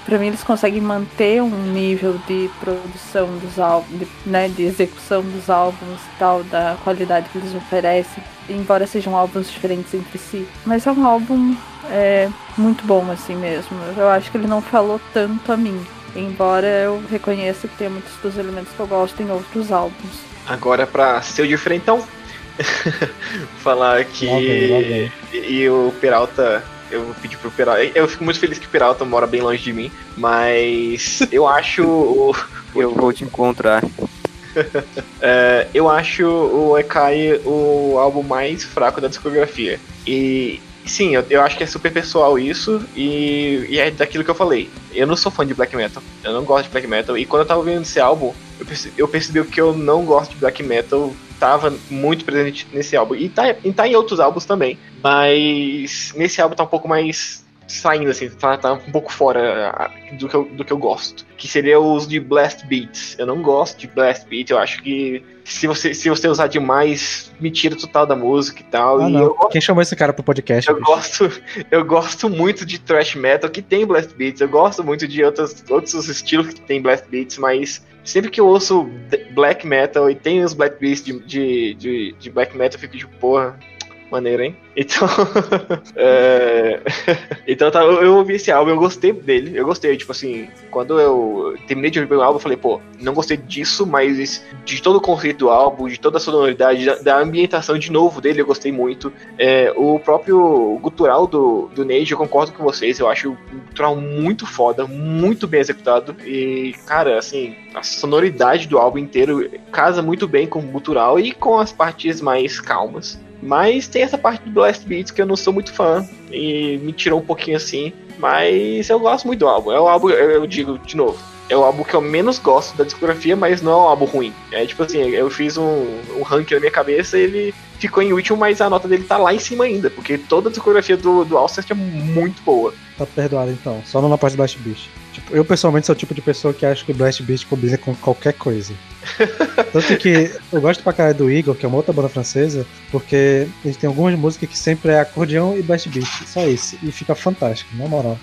para mim eles conseguem manter um nível de produção dos álbuns, né, de execução dos álbuns e tal, da qualidade que eles oferecem, embora sejam álbuns diferentes entre si. Mas é um álbum é, muito bom assim mesmo. Eu acho que ele não falou tanto a mim. Embora eu reconheça que tem muitos dos elementos que eu gosto em outros álbuns. Agora pra ser o diferentão, falar que. E, e o Peralta. Eu vou pedir pro Peralta. Eu fico muito feliz que o Peralta mora bem longe de mim, mas eu acho. o- Eu vou te encontrar. É, eu acho o Ekai o álbum mais fraco da discografia. E sim, eu, eu acho que é super pessoal isso, e, e é daquilo que eu falei. Eu não sou fã de black metal, eu não gosto de black metal, e quando eu tava ouvindo esse álbum, eu percebi, eu percebi que eu não gosto de black metal tava muito presente nesse álbum. E tá, e tá em outros álbuns também. Mas nesse álbum tá um pouco mais saindo, assim, tá, tá um pouco fora do que, eu, do que eu gosto. Que seria o uso de blast beats. Eu não gosto de blast beat, eu acho que se você, se você usar demais, me tira total da música e tal. Ah, e eu Quem chamou esse cara pro podcast? eu bicho? gosto, eu gosto muito de thrash metal que tem blast beats. Eu gosto muito de outros, outros estilos que tem blast beats, mas sempre que eu ouço black metal e tem os black beats de, de, de, de black metal, eu fico de porra. Maneiro, hein? Então. é, então tá, eu, eu ouvi esse álbum, eu gostei dele. Eu gostei, tipo assim, quando eu terminei de ouvir o álbum, eu falei, pô, não gostei disso, mas de todo o conceito do álbum, de toda a sonoridade, da, da ambientação de novo dele, eu gostei muito. É, o próprio gutural do, do Neide, eu concordo com vocês, eu acho um gutural muito foda, muito bem executado. E, cara, assim, a sonoridade do álbum inteiro casa muito bem com o gutural e com as partes mais calmas. Mas tem essa parte do Blast Beats que eu não sou muito fã e me tirou um pouquinho assim. Mas eu gosto muito do álbum. É o álbum, eu digo de novo, é o álbum que eu menos gosto da discografia, mas não é um álbum ruim. É tipo assim, eu fiz um, um ranking na minha cabeça e ele ficou em último, mas a nota dele tá lá em cima ainda, porque toda a discografia do, do Alcest é muito boa. Tá perdoado então, só não na parte do Blast Beast. Tipo, eu pessoalmente sou o tipo de pessoa que acha que Blast Beast combina com qualquer coisa. Tanto que eu gosto pra caralho do Igor, que é uma outra banda francesa, porque eles têm algumas músicas que sempre é acordeão e Blast Beat, só isso. E fica fantástico, na moral.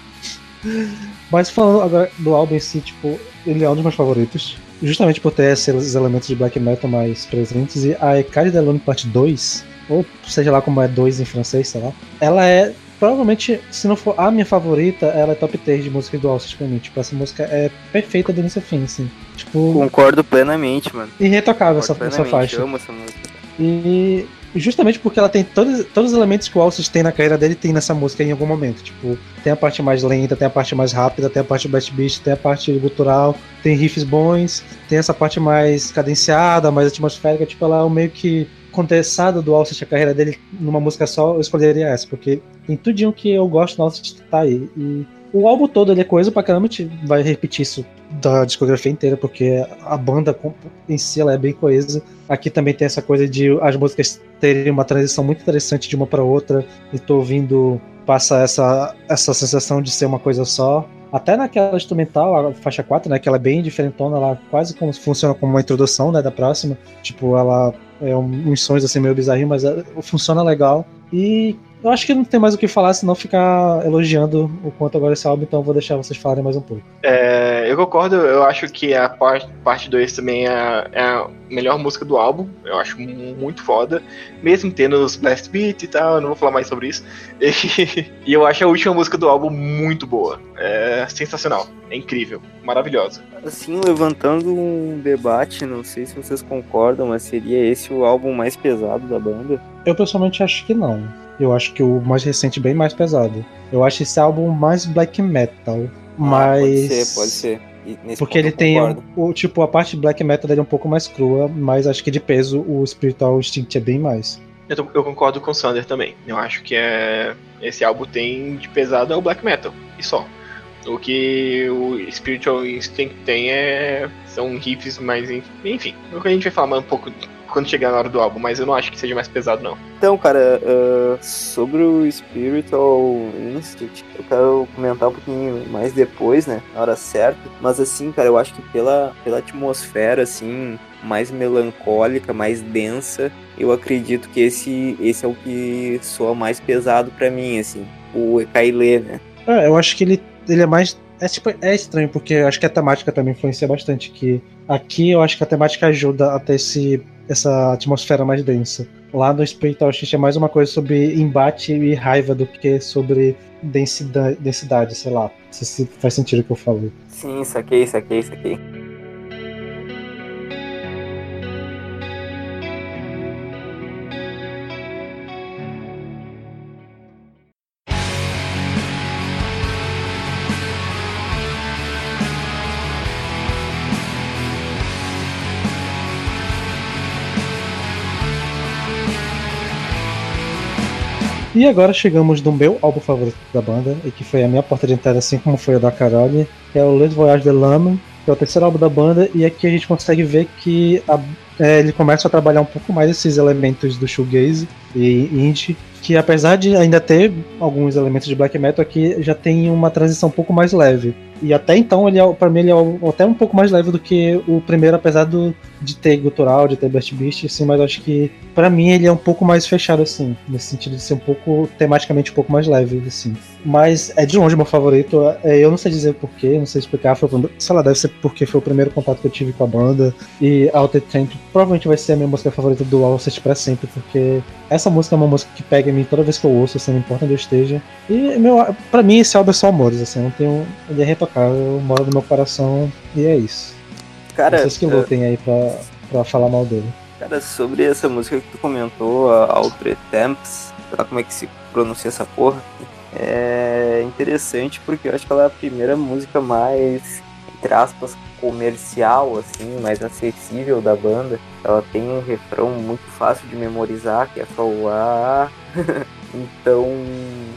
Mas falando agora do álbum em si, tipo, ele é um dos meus favoritos. Justamente por ter esses elementos de black metal mais presentes. E a Ecade Delone Parte 2, ou seja lá como é 2 em francês, sei lá, ela é provavelmente, se não for a minha favorita, ela é top 3 de música do Alcest pra mim. Tipo, essa música é perfeita do início ao fim, assim. Tipo, Concordo plenamente, mano. irretocável essa, Concordo essa faixa. Amo essa música. E justamente porque ela tem todos, todos os elementos que o Alcest tem na carreira dele, tem nessa música em algum momento. Tipo, tem a parte mais lenta, tem a parte mais rápida, tem a parte blast beat, tem a parte gutural, tem riffs bons, tem essa parte mais cadenciada, mais atmosférica. Tipo, ela é meio que condensada do Alcest, a carreira dele numa música só, eu escolheria essa, porque tem tudinho que eu gosto do Alcest tá aí. E o álbum todo ele é coisa pra caramba, a gente vai repetir isso da discografia inteira, porque a banda em si ela é bem coesa. Aqui também tem essa coisa de as músicas terem uma transição muito interessante de uma para outra, e tô ouvindo, passa essa, essa sensação de ser uma coisa só. Até naquela instrumental, a faixa 4, né, que ela é bem diferentona, ela quase como funciona como uma introdução, né, da próxima. Tipo, ela é um- uns sons assim meio bizarrinhos, mas ela funciona legal. E eu acho que não tem mais o que falar, senão ficar elogiando o quanto agora esse álbum, então eu vou deixar vocês falarem mais um pouco. É, eu concordo, eu acho que a parte, parte 2 também é, é a melhor música do álbum. Eu acho mu- muito foda. Mesmo tendo os blast beat e tal, eu não vou falar mais sobre isso. E, e eu acho a última música do álbum muito boa. É sensacional. É incrível. Maravilhosa. Assim, levantando um debate, não sei se vocês concordam, mas seria esse o álbum mais pesado da banda? Eu pessoalmente acho que não. Eu acho que o mais recente é bem mais pesado. Eu acho esse álbum mais black metal. Mas. Ah, pode ser, pode ser. Nesse Porque ele tem o, tipo a parte black metal dele é um pouco mais crua, mas acho que de peso o Spiritual Instinct é bem mais. Eu, tô- eu concordo com o Sander também. Eu acho que é esse álbum tem de pesado é o black metal. E só. O que o Spiritual Instinct tem é são riffs mais. en- Enfim, o que a gente vai falar mais um pouco quando chegar na hora do álbum, mas eu não acho que seja mais pesado, não. Então, cara, ah, sobre o Spiritual Instinct, eu quero comentar um pouquinho mais depois, né? Na hora certa. Mas assim, cara, eu acho que pela, pela atmosfera, assim, mais melancólica, mais densa, eu acredito que esse, esse é o que soa mais pesado pra mim, assim. O Ekaile, né? É, eu acho que ele, ele é mais É, tipo, é estranho, porque eu acho que a temática também influencia bastante. Que aqui eu acho que a temática ajuda a ter esse, essa atmosfera mais densa. Lá no Spiritual Shift é mais uma coisa sobre embate e raiva do que sobre densidade, densidade sei lá. Se faz sentido o que eu falei. Sim, saquei, saquei, saquei. E agora chegamos no meu álbum favorito da banda, e que foi a minha porta de entrada, assim como foi o da Carole, que é o Les Voyages de l'Âme, que é o terceiro álbum da banda, e aqui a gente consegue ver que a, é, ele começa a trabalhar um pouco mais esses elementos do shoegaze e indie, que apesar de ainda ter alguns elementos de black metal, aqui já tem uma transição um pouco mais leve. E até então, ele é, para mim, ele é até um pouco mais leve do que o primeiro, apesar do, de ter gutural, de ter Blast Beast, assim, mas acho que para mim ele é um pouco mais fechado, assim, nesse sentido de ser um pouco, tematicamente um pouco mais leve, assim. Mas é de longe meu favorito, é, eu não sei dizer porquê, não sei explicar, foi, sei lá, deve ser porque foi o primeiro contato que eu tive com a banda, e Altered Temp provavelmente vai ser a minha música favorita do Alcest pra sempre, porque essa música é uma música que pega em mim toda vez que eu ouço, assim, não importa onde eu esteja. E, meu, pra mim esse álbum é só amores, assim, não tenho, ele é retocável, mora no meu coração, e é isso. Cara, Vocês que lutem aí pra, pra falar mal dele. Cara, sobre essa música que tu comentou, a Altre Temps, sei lá como é que se pronuncia essa porra, é interessante porque eu acho que ela é a primeira música mais, entre aspas, comercial, assim, mais acessível da banda. Ela tem um refrão muito fácil de memorizar, que é só o A. então,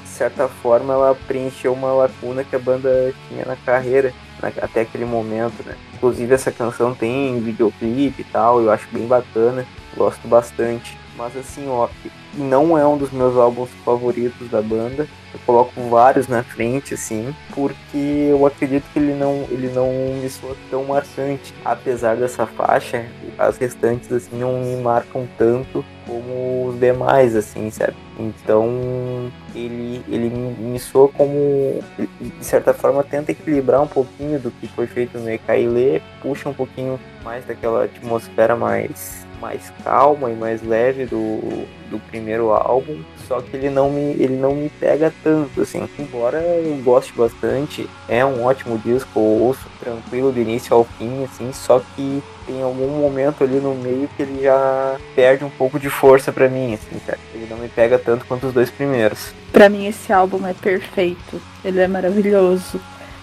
de certa forma, ela preencheu uma lacuna que a banda tinha na carreira até aquele momento, né? Inclusive essa canção tem videoclipe e tal, eu acho bem bacana, gosto bastante. Mas assim, ó, não é um dos meus álbuns favoritos da banda. Eu coloco vários na frente, assim, porque eu acredito que ele não, ele não me soa tão marcante. Apesar dessa faixa, as restantes, assim, não me marcam tanto como os demais, assim, sabe? Então, ele, ele me soa como, de certa forma, tenta equilibrar um pouquinho do que foi feito no Ekaile, puxa um pouquinho mais daquela atmosfera mais mais calma e mais leve do, do primeiro álbum, só que ele não me ele não me pega tanto assim. Embora eu goste bastante, é um ótimo disco, eu ouço tranquilo do início ao fim assim, só que tem algum momento ali no meio que ele já perde um pouco de força para mim, assim, cara. Ele não me pega tanto quanto os dois primeiros. Para mim esse álbum é perfeito. Ele é maravilhoso.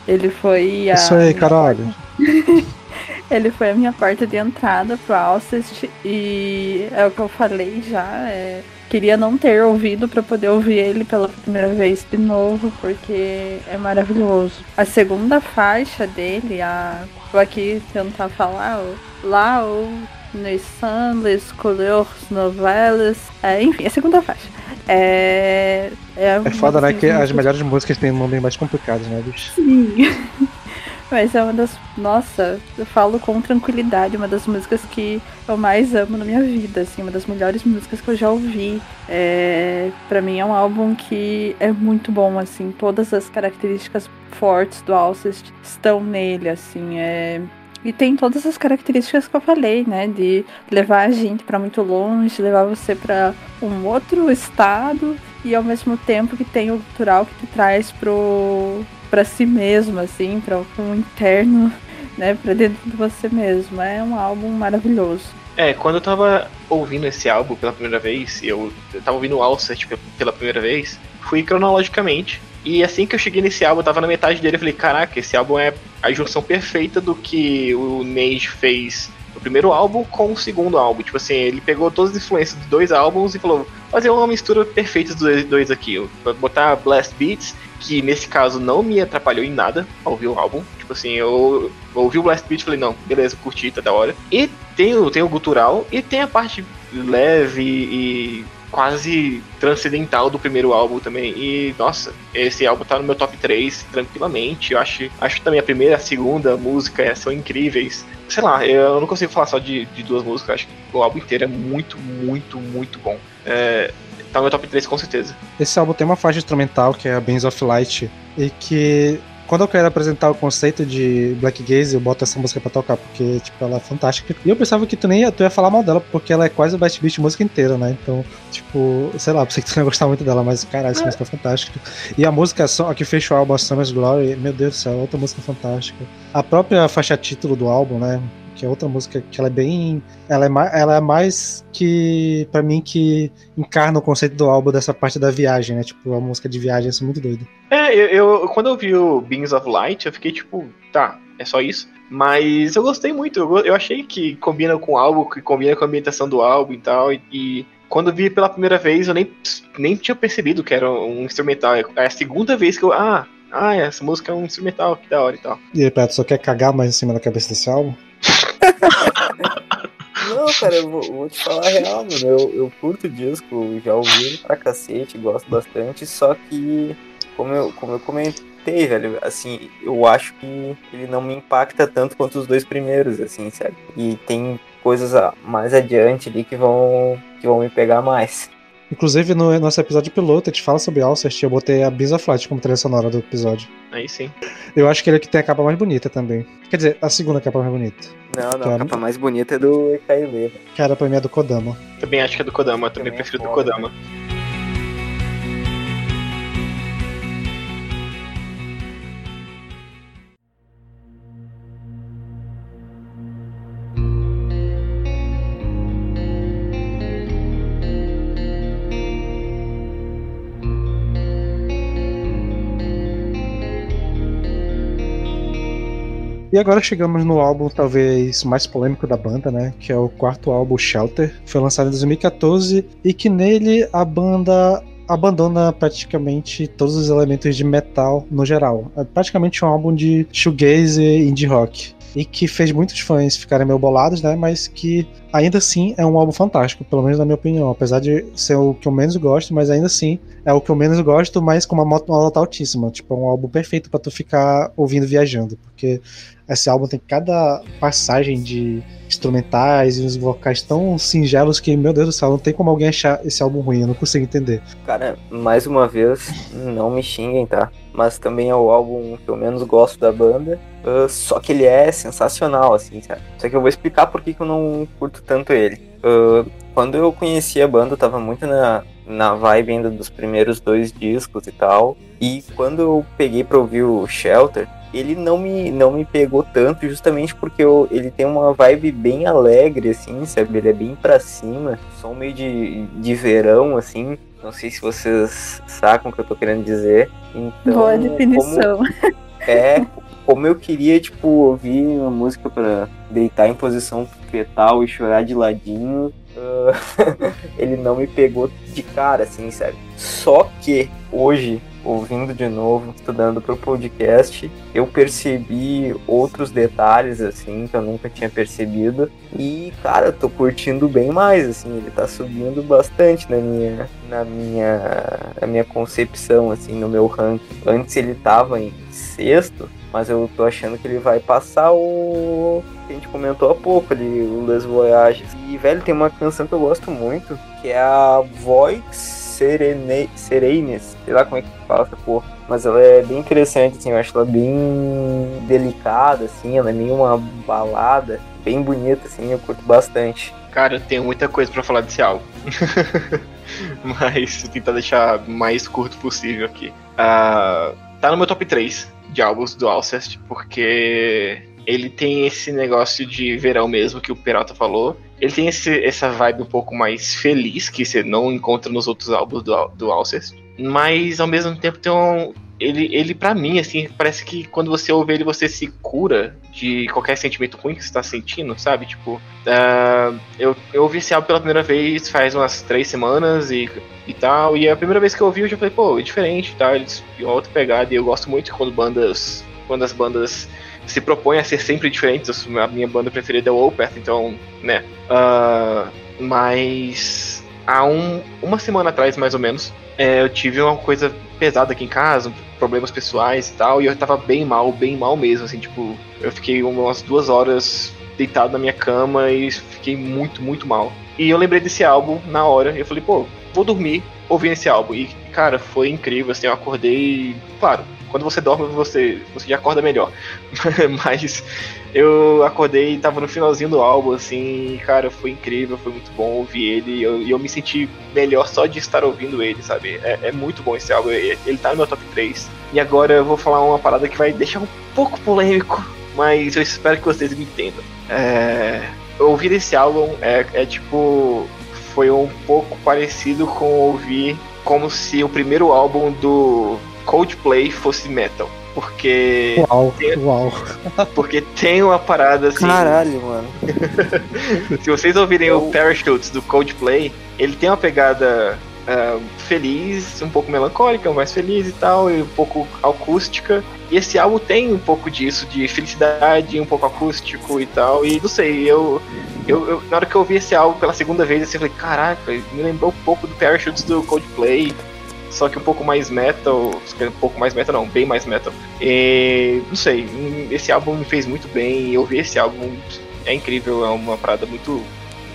Ele foi a Isso aí, caralho. Ele foi a minha porta de entrada pro Alcest e é o que eu falei já. É, queria não ter ouvido para poder ouvir ele pela primeira vez de novo, porque é maravilhoso. A segunda faixa dele, a, vou aqui tentar falar, lá o Les Sun, Les Couleurs Novelas, é, enfim, a segunda faixa. É, é, é foda, né? Que as melhores músicas têm nomes mais complicados, né, bicho? Sim. Mas é uma das. Nossa, eu falo com tranquilidade, uma das músicas que eu mais amo na minha vida, assim, uma das melhores músicas que eu já ouvi. É, para mim é um álbum que é muito bom, assim, todas as características fortes do Alcest estão nele, assim, é. E tem todas as características que eu falei, né? De levar a gente para muito longe, levar você para um outro estado e ao mesmo tempo que tem o cultural que te traz pro para si mesmo, assim, para um interno, né, para dentro de você mesmo. É um álbum maravilhoso. É, quando eu tava ouvindo esse álbum pela primeira vez, eu, tava ouvindo o Alcest pela primeira vez, fui cronologicamente. E assim que eu cheguei nesse álbum, eu tava na metade dele, eu falei, caraca, esse álbum é a junção perfeita do que o Neige fez no primeiro álbum com o segundo álbum. Tipo assim, ele pegou todas as influências de dois álbuns e falou, fazer uma mistura perfeita dos dois aqui. Botar Blast Beats que nesse caso não me atrapalhou em nada ao ouvir o álbum. Tipo assim, eu, eu ouvi o Blast Beat e falei, não, beleza, curti, tá da hora. E tem o, tem o gutural e tem a parte leve e quase transcendental do primeiro álbum também. E, nossa, esse álbum tá no meu top 3 tranquilamente. Eu acho, acho também a primeira a segunda música são incríveis. Sei lá, eu não consigo falar só de, de duas músicas, acho que o álbum inteiro é muito, muito, muito bom. É, tá no meu top 3 com certeza. Esse álbum tem uma faixa instrumental que é a Bands of Light e que quando eu quero apresentar o conceito de Black Gaze, eu boto essa música pra tocar, porque, tipo, ela é fantástica. E eu pensava que tu nem ia, tu ia falar mal dela, porque ela é quase o Best Beat música inteira, né? Então, tipo, sei lá, pensei que tu não ia gostar muito dela, mas, caralho, essa música é fantástica. E a música a que fecha o álbum, a Summer's Glory, meu Deus do céu, outra música fantástica. A própria faixa título do álbum, né? Que é outra música que ela é bem. Ela é mais, ela é mais que. para mim, que encarna o conceito do álbum dessa parte da viagem, né? Tipo, a música de viagem, assim, muito doida. É, eu, eu, quando eu vi o Beings of Light, eu fiquei tipo, tá, é só isso. Mas eu gostei muito, eu, eu achei que combina com o álbum, que combina com a ambientação do álbum e tal. E, e quando eu vi pela primeira vez, eu nem, nem tinha percebido que era um instrumental. É a segunda vez que eu. Ah, ah, essa música é um instrumental, que da hora e tal. E aí, Pedro, só quer cagar mais em cima da cabeça desse álbum? Não, cara, eu vou, vou, te falar a real, mano. Eu, eu curto o disco, já ouvi ele pra cacete, gosto bastante, só que, como eu, como eu comentei, velho, assim, eu acho que ele não me impacta tanto quanto os dois primeiros, assim, sabe? E tem coisas mais adiante ali que vão, que vão me pegar mais. Inclusive, no nosso episódio piloto, a gente fala sobre Alcest, eu botei a Bisa Flight como trilha sonora do episódio. Aí sim. Eu acho que ele é que tem a capa mais bonita também. Quer dizer, a segunda capa mais bonita. Não, não, a capa mais bonita é do EKL. Cara, pra mim é do Kodama. Também acho que é do Kodama, também, também é prefiro é do Kodama. E agora chegamos no álbum talvez mais polêmico da banda, né? Que é o quarto álbum Shelter. Foi lançado em 2014 e que nele a banda abandona praticamente todos os elementos de metal no geral. É praticamente um álbum de shoegaze e indie rock. E que fez muitos fãs ficarem meio bolados, né? Mas que ainda assim é um álbum fantástico, pelo menos na minha opinião. Apesar de ser o que eu menos gosto, mas ainda assim é o que eu menos gosto, mas com uma nota altíssima. Tipo, é um álbum perfeito para tu ficar ouvindo viajando. Porque esse álbum tem cada passagem de instrumentais e uns vocais tão singelos que, meu Deus do céu, não tem como alguém achar esse álbum ruim, eu não consigo entender. Cara, mais uma vez, não me xinguem, tá? Mas também é o álbum que eu menos gosto da banda. Uh, só que ele é sensacional, assim, sabe? Só que eu vou explicar por que, que eu não curto tanto ele. Uh, quando eu conheci a banda, eu tava muito na, na vibe ainda dos primeiros dois discos e tal. E quando eu peguei pra ouvir o Shelter, ele não me, não me pegou tanto, justamente porque eu, ele tem uma vibe bem alegre, assim, sabe? Ele é bem pra cima, som meio de, de verão, assim. Não sei se vocês sacam o que eu tô querendo dizer. Então, Boa definição. Como, é, como eu queria, tipo, ouvir uma música para deitar em posição fetal e chorar de ladinho, uh, ele não me pegou de cara, assim, sabe? Só que hoje ouvindo de novo, estudando para o podcast, eu percebi outros detalhes assim que eu nunca tinha percebido e cara, eu tô curtindo bem mais assim, ele tá subindo bastante na minha na minha na minha concepção assim, no meu ranking. Antes ele tava em sexto, mas eu tô achando que ele vai passar o que a gente comentou há pouco ali, o Les Voyages. E velho, tem uma canção que eu gosto muito, que é a Voix Serene, Serenes, sei lá como é que fala essa porra. Mas ela é bem interessante, assim, eu acho ela bem delicada, assim, ela é meio uma balada, bem bonita, assim, eu curto bastante. Cara, eu tenho muita coisa para falar desse álbum. Mas tentar deixar mais curto possível aqui. Uh, tá no meu top 3 de álbuns do Alcest, porque ele tem esse negócio de verão mesmo que o Peralta falou. Ele tem esse, essa vibe um pouco mais feliz que você não encontra nos outros álbuns do, do Alcest. Mas ao mesmo tempo tem um. Ele, ele para mim, assim, parece que quando você ouve ele, você se cura de qualquer sentimento ruim que você tá sentindo, sabe? Tipo, uh, eu, eu ouvi esse álbum pela primeira vez faz umas três semanas e, e tal. E a primeira vez que eu ouvi, eu já falei, pô, é diferente, tá? Eles outra pegada. E eu gosto muito quando bandas. Quando as bandas se propõe a ser sempre diferentes. A minha banda preferida é o Opeth, então, né. Uh, mas há um, uma semana atrás, mais ou menos, é, eu tive uma coisa pesada aqui em casa, problemas pessoais e tal, e eu tava bem mal, bem mal mesmo, assim, tipo, eu fiquei umas duas horas deitado na minha cama e fiquei muito, muito mal. E eu lembrei desse álbum na hora, e eu falei, pô, vou dormir ouvindo esse álbum. E, cara, foi incrível, assim, eu acordei, claro, quando você dorme, você, você já acorda melhor. Mas eu acordei e tava no finalzinho do álbum, assim, cara, foi incrível, foi muito bom ouvir ele. E eu, eu, me senti melhor só de estar ouvindo ele, sabe? É, é muito bom esse álbum, ele, tá no meu top 3. E agora eu vou falar uma parada que vai deixar um pouco polêmico, mas eu espero que vocês me entendam. É, ouvir esse álbum é, é tipo. Foi um pouco parecido com ouvir como se o primeiro álbum do Coldplay fosse metal. Porque. Uau, tem, uau. Porque tem uma parada assim. Caralho, mano. se vocês ouvirem o Parachutes do Coldplay, ele tem uma pegada uh, feliz, um pouco melancólica, mais feliz e tal, e um pouco acústica. E esse álbum tem um pouco disso, de felicidade, um pouco acústico e tal. E não sei, eu, eu, eu na hora que eu ouvi esse álbum pela segunda vez, assim, eu falei, caraca, me lembrou um pouco do Parachutes do Coldplay só que um pouco mais metal, um pouco mais metal não, bem mais metal. E, não sei, esse álbum me fez muito bem, eu vi esse álbum, é incrível, é uma parada muito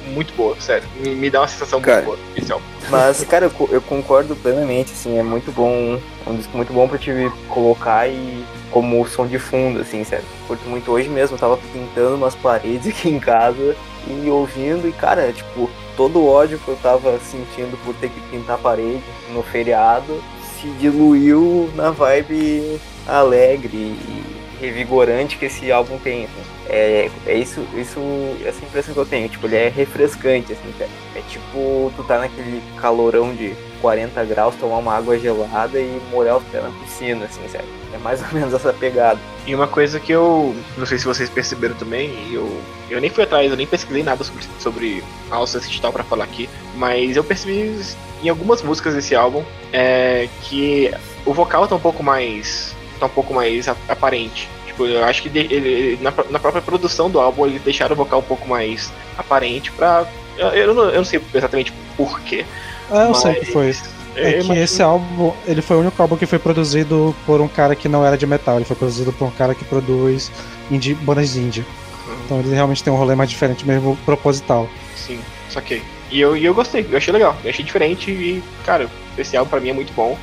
muito boa, sério. Me, me dá uma sensação cara, muito boa esse álbum. Mas, cara, eu, eu, concordo plenamente, assim, é muito bom, é um disco muito bom pra te colocar e como som de fundo, assim, sério. Curto muito hoje mesmo, eu tava pintando umas paredes aqui em casa e ouvindo, e cara, tipo, todo o ódio que eu tava sentindo por ter que pintar a parede no feriado se diluiu na vibe alegre e revigorante que esse álbum tem. Assim. É, é isso, isso, essa impressão que eu tenho. Tipo, ele é refrescante, assim, é, é tipo tu tá naquele calorão de 40 graus, tomar uma água gelada e molhar os pés na piscina, assim, sério. É mais ou menos essa pegada. E uma coisa que eu, não sei se vocês perceberam também, eu, eu nem fui atrás, eu nem pesquisei nada sobre, sobre Alcest e tal pra falar aqui, mas eu percebi em algumas músicas desse álbum é, que o vocal tá um pouco mais, tá um pouco mais aparente. Tipo, eu acho que ele, ele, na, na própria produção do álbum eles deixaram o vocal um pouco mais aparente pra. Eu, eu, não, eu não sei exatamente porquê. É, eu mas... sei que foi. É, é que esse álbum, ele foi o único álbum que foi produzido por um cara que não era de metal, ele foi produzido por um cara que produz indie, bandas indie. Uhum. Então ele realmente tem um rolê mais diferente, mesmo proposital. Sim, saquei. E eu, e eu gostei, eu achei legal, eu achei diferente e, cara, esse álbum pra mim é muito bom.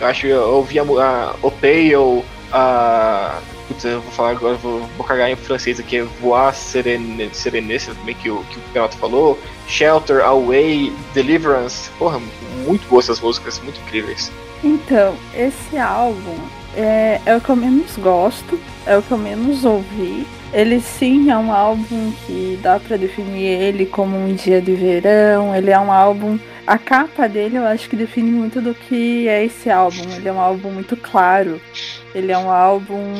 Eu acho eu ouvi a, a O Pale, a. Putz, eu vou falar agora, vou, vou cagar em francês aqui, é Voix Serenesse, também que o, que o Penato falou. Shelter, Away, Deliverance. Porra, muito boas essas músicas, muito incríveis. Então, esse álbum é, é o que eu menos gosto, é o que eu menos ouvi. Ele sim é um álbum que dá para definir ele como um dia de verão. Ele é um álbum. A capa dele eu acho que define muito do que é esse álbum. Ele é um álbum muito claro. Ele é um álbum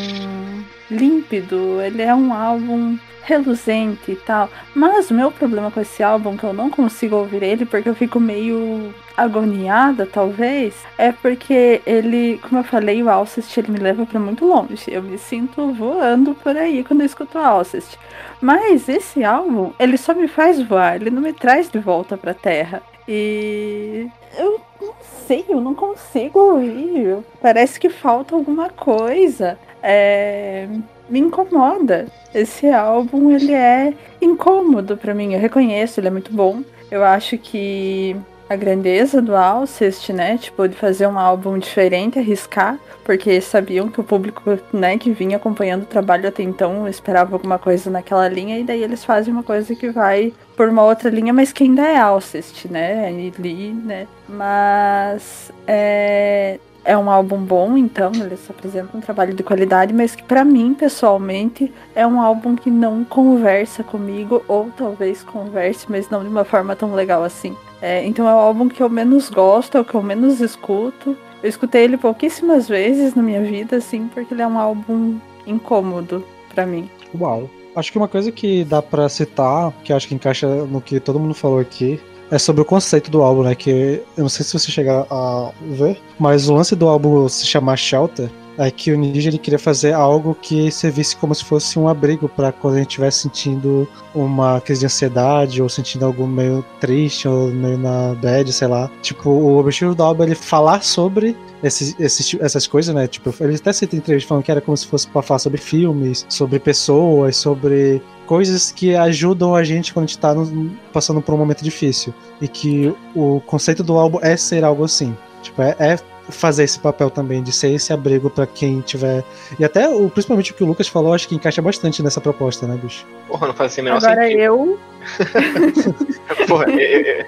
límpido. Ele é um álbum reluzente e tal. Mas o meu problema com esse álbum, que eu não consigo ouvir ele porque eu fico meio agoniada, talvez, é porque ele, como eu falei, o Alcest ele me leva para muito longe. Eu me sinto voando por aí quando eu escuto o Alcest. Mas esse álbum, ele só me faz voar, ele não me traz de volta para terra. E eu não eu não consigo ouvir. Parece que falta alguma coisa. É me incomoda. Esse álbum ele é incômodo para mim. Eu reconheço, ele é muito bom. Eu acho que a grandeza do Alcest, né, tipo, de fazer um álbum diferente, arriscar, porque sabiam que o público, né, que vinha acompanhando o trabalho até então esperava alguma coisa naquela linha, e daí eles fazem uma coisa que vai por uma outra linha, mas que ainda é Alcest, né, ali, né, mas é, é um álbum bom, então, eles apresentam um trabalho de qualidade, mas que para mim, pessoalmente, é um álbum que não conversa comigo, ou talvez converse, mas não de uma forma tão legal assim. É, então é o álbum que eu menos gosto, é o que eu menos escuto. Eu escutei ele pouquíssimas vezes na minha vida, assim, porque ele é um álbum incômodo para mim. Uau. Acho que uma coisa que dá para citar, que acho que encaixa no que todo mundo falou aqui, é sobre o conceito do álbum, né? Que eu não sei se você chegar a ver, mas o lance do álbum se chamar Shelter é que o Ninja ele queria fazer algo que servisse como se fosse um abrigo para quando a gente estiver sentindo uma crise de ansiedade ou sentindo algo meio triste ou meio na bad, sei lá. Tipo, o objetivo do álbum é ele falar sobre esses, esses, essas coisas, né? Tipo, ele até cita entrevista falando que era como se fosse para falar sobre filmes, sobre pessoas, sobre coisas que ajudam a gente quando a gente tá no, passando por um momento difícil. E que o conceito do álbum é ser algo assim. Tipo, é, é fazer esse papel também, de ser esse abrigo para quem tiver. E até, o, principalmente o que o Lucas falou, acho que encaixa bastante nessa proposta, né, bicho? Porra, não faz assim menor Agora sentido. eu. Porra, eu,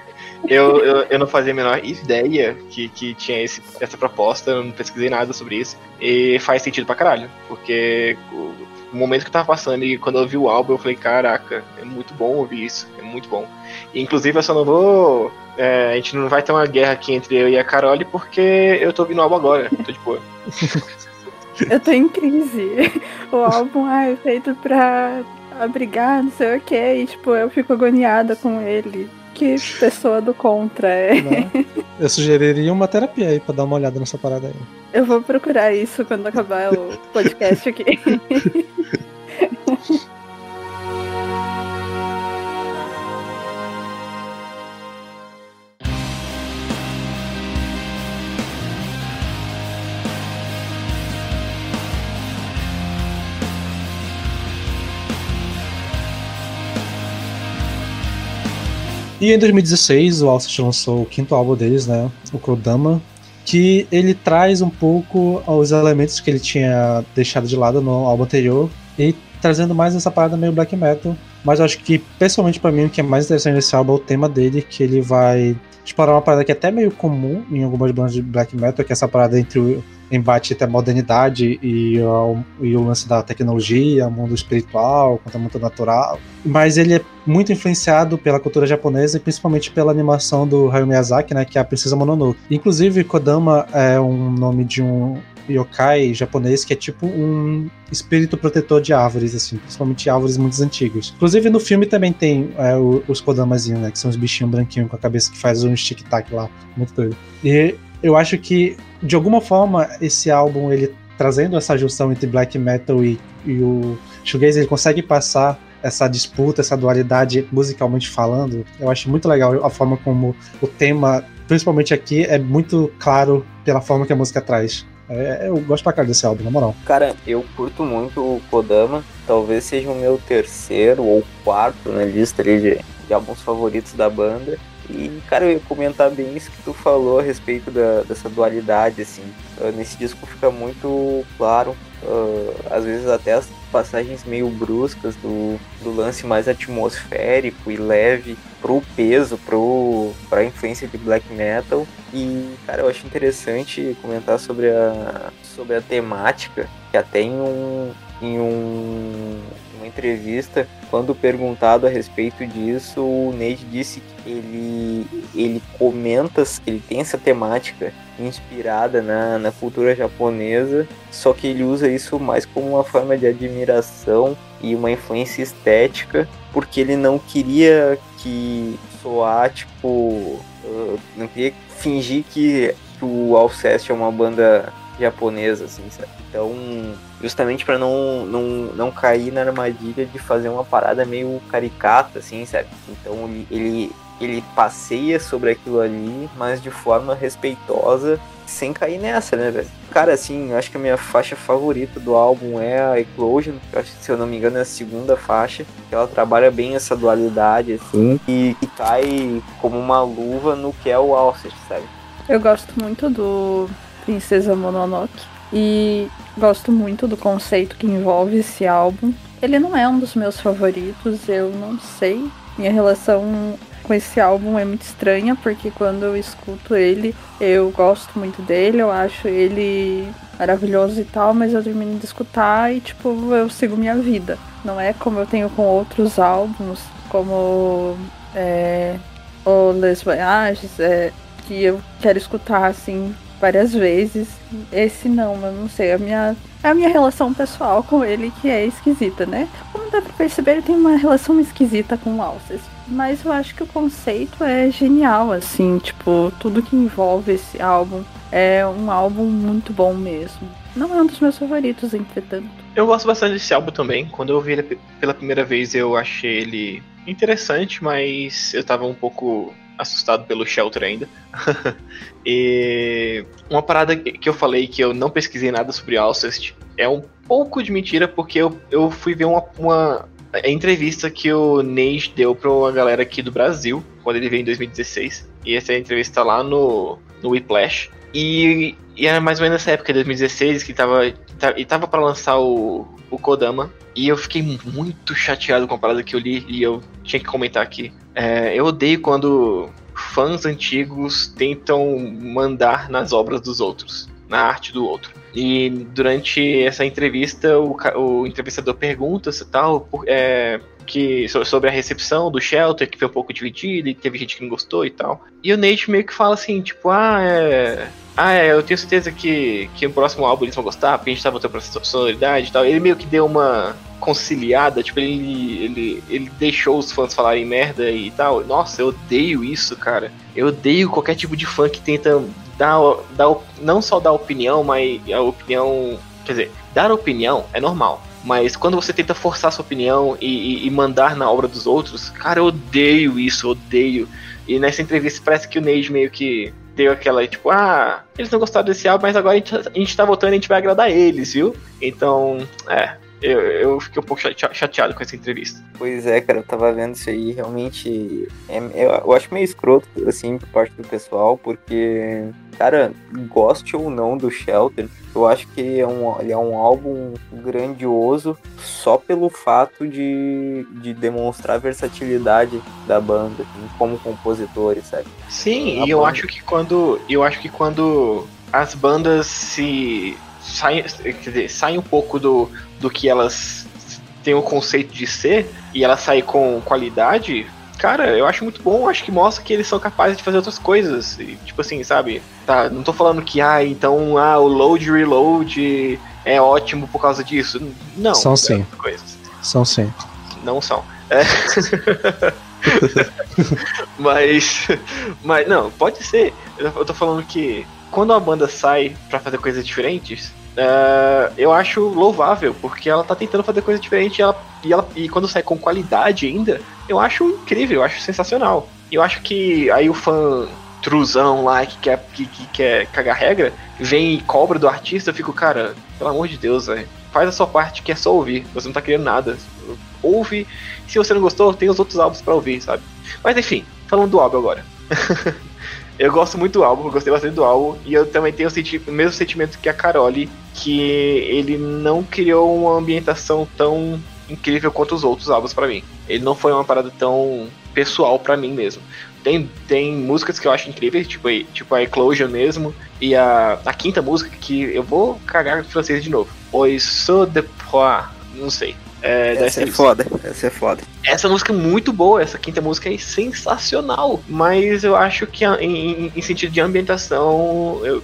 eu, eu, eu não fazia a menor ideia que, que tinha esse, essa proposta, eu não pesquisei nada sobre isso. E faz sentido pra caralho. Porque o, o momento que eu tava passando e quando eu ouvi o álbum, eu falei, caraca, é muito bom ouvir isso, é muito bom. E, inclusive eu só não vou. é, a gente não vai ter uma guerra aqui entre eu e a Carole porque eu tô ouvindo o álbum agora. Tô de boa. Eu tô em crise. O álbum é feito pra abrigar, não sei o que, e tipo, eu fico agoniada com ele. Que pessoa do contra é. Né? Eu sugeriria uma terapia aí pra dar uma olhada nessa parada aí. Eu vou procurar isso quando acabar o podcast aqui. E em 2016, o Alcest lançou o quinto álbum deles, né? O Kodama, que ele traz um pouco os elementos que ele tinha deixado de lado no álbum anterior e trazendo mais essa parada meio black metal. Mas acho que, pessoalmente pra mim, o que é mais interessante nesse álbum é o tema dele, que ele vai explorar uma parada que é até meio comum em algumas bandas de black metal, que é essa parada entre o embate entre a modernidade e o, e o lance da tecnologia, mundo espiritual, o mundo natural. Mas ele é muito influenciado pela cultura japonesa e principalmente pela animação do Hayao Miyazaki, né, que é a Princesa Mononoke. Inclusive, Kodama é um nome de um yokai japonês que é tipo um espírito protetor de árvores, assim, principalmente árvores muito antigas. Inclusive no filme também tem é, os Kodamazinhos, né, que são os bichinhos branquinhos com a cabeça que faz um tic-tac lá, muito doido. E eu acho que, de alguma forma, esse álbum, ele trazendo essa junção entre black metal e, e o shoegaze, ele consegue passar essa disputa, essa dualidade musicalmente falando. Eu acho muito legal a forma como o tema, principalmente aqui, é muito claro pela forma que a música traz. É, eu gosto pra caralho desse álbum, na moral. Cara, eu curto muito o Kodama. Talvez seja o meu terceiro ou quarto na lista de, de álbuns favoritos da banda. E, cara, eu ia comentar bem isso que tu falou a respeito da, dessa dualidade, assim. Ah, nesse disco fica muito claro, ah, às vezes até as passagens meio bruscas do, do lance mais atmosférico e leve pro peso, pro, pra influência de black metal. E, cara, eu acho interessante comentar sobre a, sobre a temática, que até em um, em um, entrevista, quando perguntado a respeito disso, o Nate disse que ele, ele comenta, ele tem essa temática inspirada na, na cultura japonesa, só que ele usa isso mais como uma forma de admiração e uma influência estética, porque ele não queria que soar, tipo, uh, não queria fingir que, que o Alcest é uma banda japonesa, assim, sabe? Então, justamente para não, não, não cair na armadilha de fazer uma parada meio caricata, assim, sabe? Então ele, ele, ele passeia sobre aquilo ali, mas de forma respeitosa, sem cair nessa, né, velho? Cara, assim, eu acho que a minha faixa favorita do álbum é a Eclosion, que eu acho que, se eu não me engano, é a segunda faixa, que ela trabalha bem essa dualidade, assim, e que cai como uma luva no que é o Alcest, sabe? Eu gosto muito do Princesa Mononoke e gosto muito do conceito que envolve esse álbum. Ele não é um dos meus favoritos, eu não sei. Minha relação com esse álbum é muito estranha, porque quando eu escuto ele, eu gosto muito dele, eu acho ele maravilhoso e tal, mas eu termino de escutar e, tipo, eu sigo minha vida. Não é como eu tenho com outros álbuns, como é, o Les Voyages, é, que eu quero escutar, assim, várias vezes. Esse não, eu não sei. A minha, a minha relação pessoal com ele que é esquisita, né? Como dá pra perceber, ele tem uma relação esquisita com o Alces. Mas eu acho que o conceito é genial, assim, tipo, tudo que envolve esse álbum é um álbum muito bom mesmo. Não é um dos meus favoritos, entretanto. Eu gosto bastante desse álbum também. Quando eu ouvi ele pe- pela primeira vez, eu achei ele interessante, mas eu tava um pouco assustado pelo Shelter ainda. e uma parada que eu falei que eu não pesquisei nada sobre Alcest é um pouco de mentira, porque eu, eu fui ver uma, uma entrevista que o Nate deu pra uma galera aqui do Brasil, quando ele veio em 2016. E essa entrevista tá lá no, no Whiplash. E, e era mais ou menos nessa época, 2016, que tava, e tava para lançar o, o Kodama. E eu fiquei muito chateado com a parada que eu li e eu tinha que comentar aqui. É, eu odeio quando fãs antigos tentam mandar nas obras dos outros, na arte do outro. E durante essa entrevista, o, o entrevistador pergunta se tal, é, que, sobre a recepção do Shelter, que foi um pouco dividida e teve gente que não gostou e tal. E o Nate meio que fala assim, tipo, ah, é. Ah, é, eu tenho certeza que, que o próximo álbum eles vão gostar, porque a gente tá voltando pra sonoridade e tal. Ele meio que deu uma conciliada, tipo, ele, ele, ele deixou os fãs falarem merda e tal. Nossa, eu odeio isso, cara. Eu odeio qualquer tipo de fã que tenta dar, dar não só dar opinião, mas a opinião. Quer dizer, dar opinião é normal. Mas quando você tenta forçar sua opinião e, e, e, mandar na obra dos outros, cara, eu odeio isso, odeio. E nessa entrevista parece que o Neide meio que deu aquela, tipo, ah, eles não gostaram desse álbum, mas agora a gente, a gente tá votando e a gente vai agradar eles, viu? Então, é, eu, eu fiquei um pouco chateado com essa entrevista. Pois é, cara, eu tava vendo isso aí, realmente. É, eu, eu acho meio escroto, assim, por parte do pessoal, porque, cara, goste ou não do Shelter, eu acho que é um, ele é um álbum grandioso só pelo fato de, de demonstrar a versatilidade da banda assim, como compositores, sabe? Sim, a e eu acho que quando eu acho que quando as bandas se saem, quer dizer, saem um pouco do, do que elas têm o conceito de ser e elas saem com qualidade, cara, eu acho muito bom, acho que mostra que eles são capazes de fazer outras coisas. E, tipo assim, sabe? Tá, não tô falando que, ah, então, ah, o load reload é ótimo por causa disso. Não. São é sim. Coisas. São sim. Não são. É. mas, mas, não, pode ser. Eu tô falando que quando a banda sai para fazer coisas diferentes, uh, eu acho louvável, porque ela tá tentando fazer coisa diferente e, ela, e, ela, e quando sai com qualidade ainda, eu acho incrível, eu acho sensacional. Eu acho que aí o fã truzão lá que quer, que, que quer cagar regra, vem e cobra do artista, eu fico, cara, pelo amor de Deus, velho. Faz a sua parte que é só ouvir. Você não tá querendo nada. Ouve. Se você não gostou, tem os outros álbuns para ouvir, sabe? Mas enfim, falando do álbum agora. eu gosto muito do álbum, eu gostei bastante do álbum. E eu também tenho o, senti o mesmo sentimento que a Carole, que ele não criou uma ambientação tão incrível quanto os outros álbuns para mim. Ele não foi uma parada tão pessoal para mim mesmo. Tem, tem músicas que eu acho incríveis, tipo, tipo a Eclosion mesmo, e a, a quinta música que eu vou cagar em francês de novo. Oi, so de pois, não sei. É, essa é foda, essa é foda. Essa música é muito boa, essa quinta música é sensacional, mas eu acho que em, em sentido de ambientação, eu,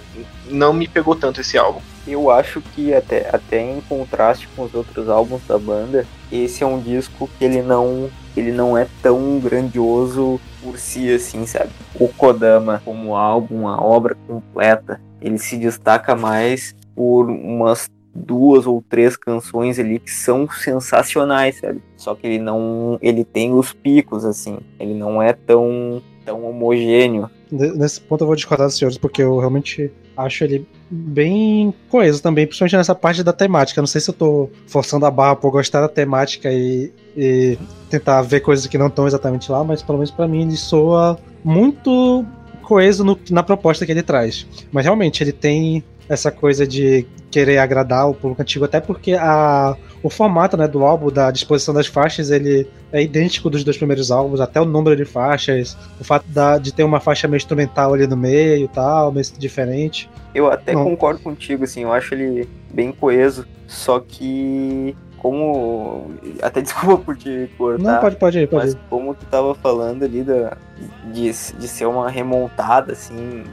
não me pegou tanto esse álbum. Eu acho que até, até em contraste com os outros álbuns da banda, esse é um disco que ele não ele não é tão grandioso por si assim, sabe? O Kodama como álbum, a obra completa, ele se destaca mais por umas duas ou três canções ali que são sensacionais, sabe? Só que ele não, ele tem os picos assim, ele não é tão tão homogêneo. Nesse ponto eu vou discordar dos senhores porque eu realmente acho ele bem coeso também, principalmente nessa parte da temática. Não sei se eu tô forçando a barra por gostar da temática e, e tentar ver coisas que não estão exatamente lá, mas pelo menos para mim ele soa muito coeso no, na proposta que ele traz. Mas realmente ele tem essa coisa de querer agradar o público antigo, até porque a, o formato né, do álbum, da disposição das faixas, ele é idêntico dos dois primeiros álbuns, até o número de faixas, o fato da, de ter uma faixa meio instrumental ali no meio e tal, meio diferente. Eu até Não. concordo contigo, assim, eu acho ele bem coeso, só que como. Até desculpa por te cortar. Não, pode, pode ir, pode Mas como tu tava falando ali da, de, de ser uma remontada, assim,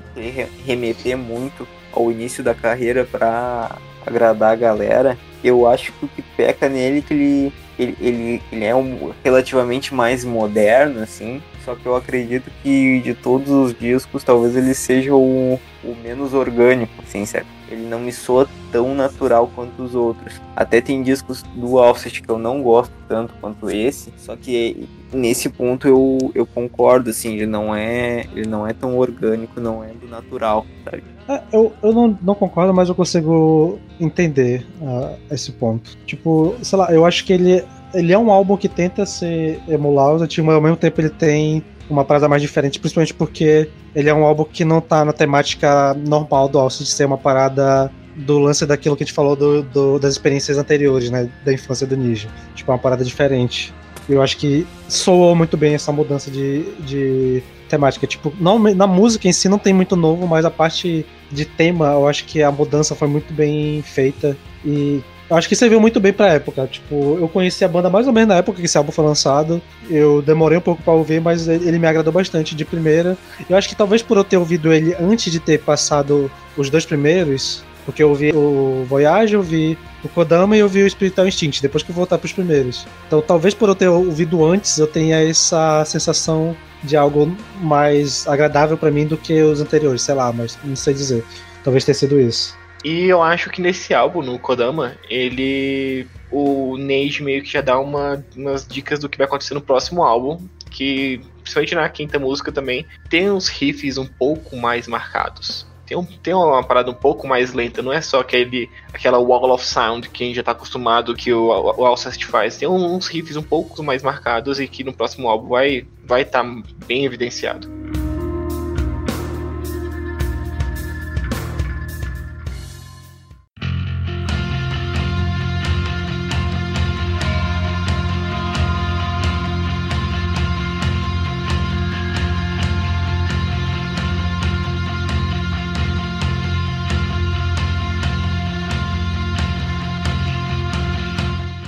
remeter muito ao início da carreira para agradar a galera, eu acho que o que peca nele é que ele, ele, ele, ele é um, relativamente mais moderno, assim, só que eu acredito que de todos os discos, talvez ele seja o, o menos orgânico, assim, certo? Ele não me soa tão natural quanto os outros. Até tem discos do Offset que eu não gosto tanto quanto esse, só que nesse ponto eu, eu concordo, assim, ele não é ele não é tão orgânico, não é do natural, sabe? É, eu, eu não, não concordo, mas eu consigo entender uh, esse ponto. Tipo, sei lá, eu acho que ele, ele é um álbum que tenta ser emular os antigos, mas ao mesmo tempo ele tem uma parada mais diferente, principalmente porque ele é um álbum que não tá na temática normal do Alce de ser uma parada do lance daquilo que a gente falou do, do, das experiências anteriores, né? Da infância do Ninja. Tipo, uma parada diferente. Eu acho que soou muito bem essa mudança de, de temática. Tipo, não, na música em si não tem muito novo, mas a parte de tema, eu acho que a mudança foi muito bem feita. E eu acho que serviu muito bem pra época. Tipo, eu conheci a banda mais ou menos na época que esse álbum foi lançado. Eu demorei um pouco para ouvir, mas ele me agradou bastante de primeira. Eu acho que talvez por eu ter ouvido ele antes de ter passado os dois primeiros, porque eu ouvi o Voyage, eu vi o Kodama e eu vi o Spiritual Instinct, depois que eu voltar pros primeiros. Então talvez por eu ter ouvido antes, eu tenha essa sensação de algo mais agradável para mim do que os anteriores, sei lá, mas não sei dizer. Talvez tenha sido isso. E eu acho que nesse álbum, no Kodama, ele. O Neige meio que já dá uma, umas dicas do que vai acontecer no próximo álbum. Que, principalmente na quinta música também, tem uns riffs um pouco mais marcados. Tem, um, tem uma parada um pouco mais lenta, não é só aquele, aquela wall of sound que a gente já tá acostumado que o, o Alcest faz. Tem uns riffs um pouco mais marcados e que no próximo álbum vai estar vai tá bem evidenciado.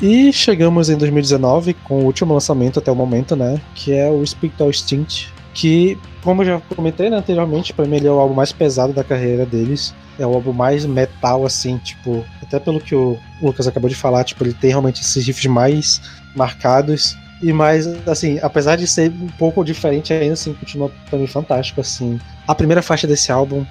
E chegamos em 2019 com o último lançamento até o momento, né? Que é o Spectral Instinct. Que, como eu já comentei né, anteriormente, pra mim ele é o álbum mais pesado da carreira deles. É o álbum mais metal, assim, tipo. Até pelo que o Lucas acabou de falar, tipo, ele tem realmente esses riffs mais marcados. E mais, assim, apesar de ser um pouco diferente, ainda assim, continua pra mim fantástico, assim. A primeira faixa desse álbum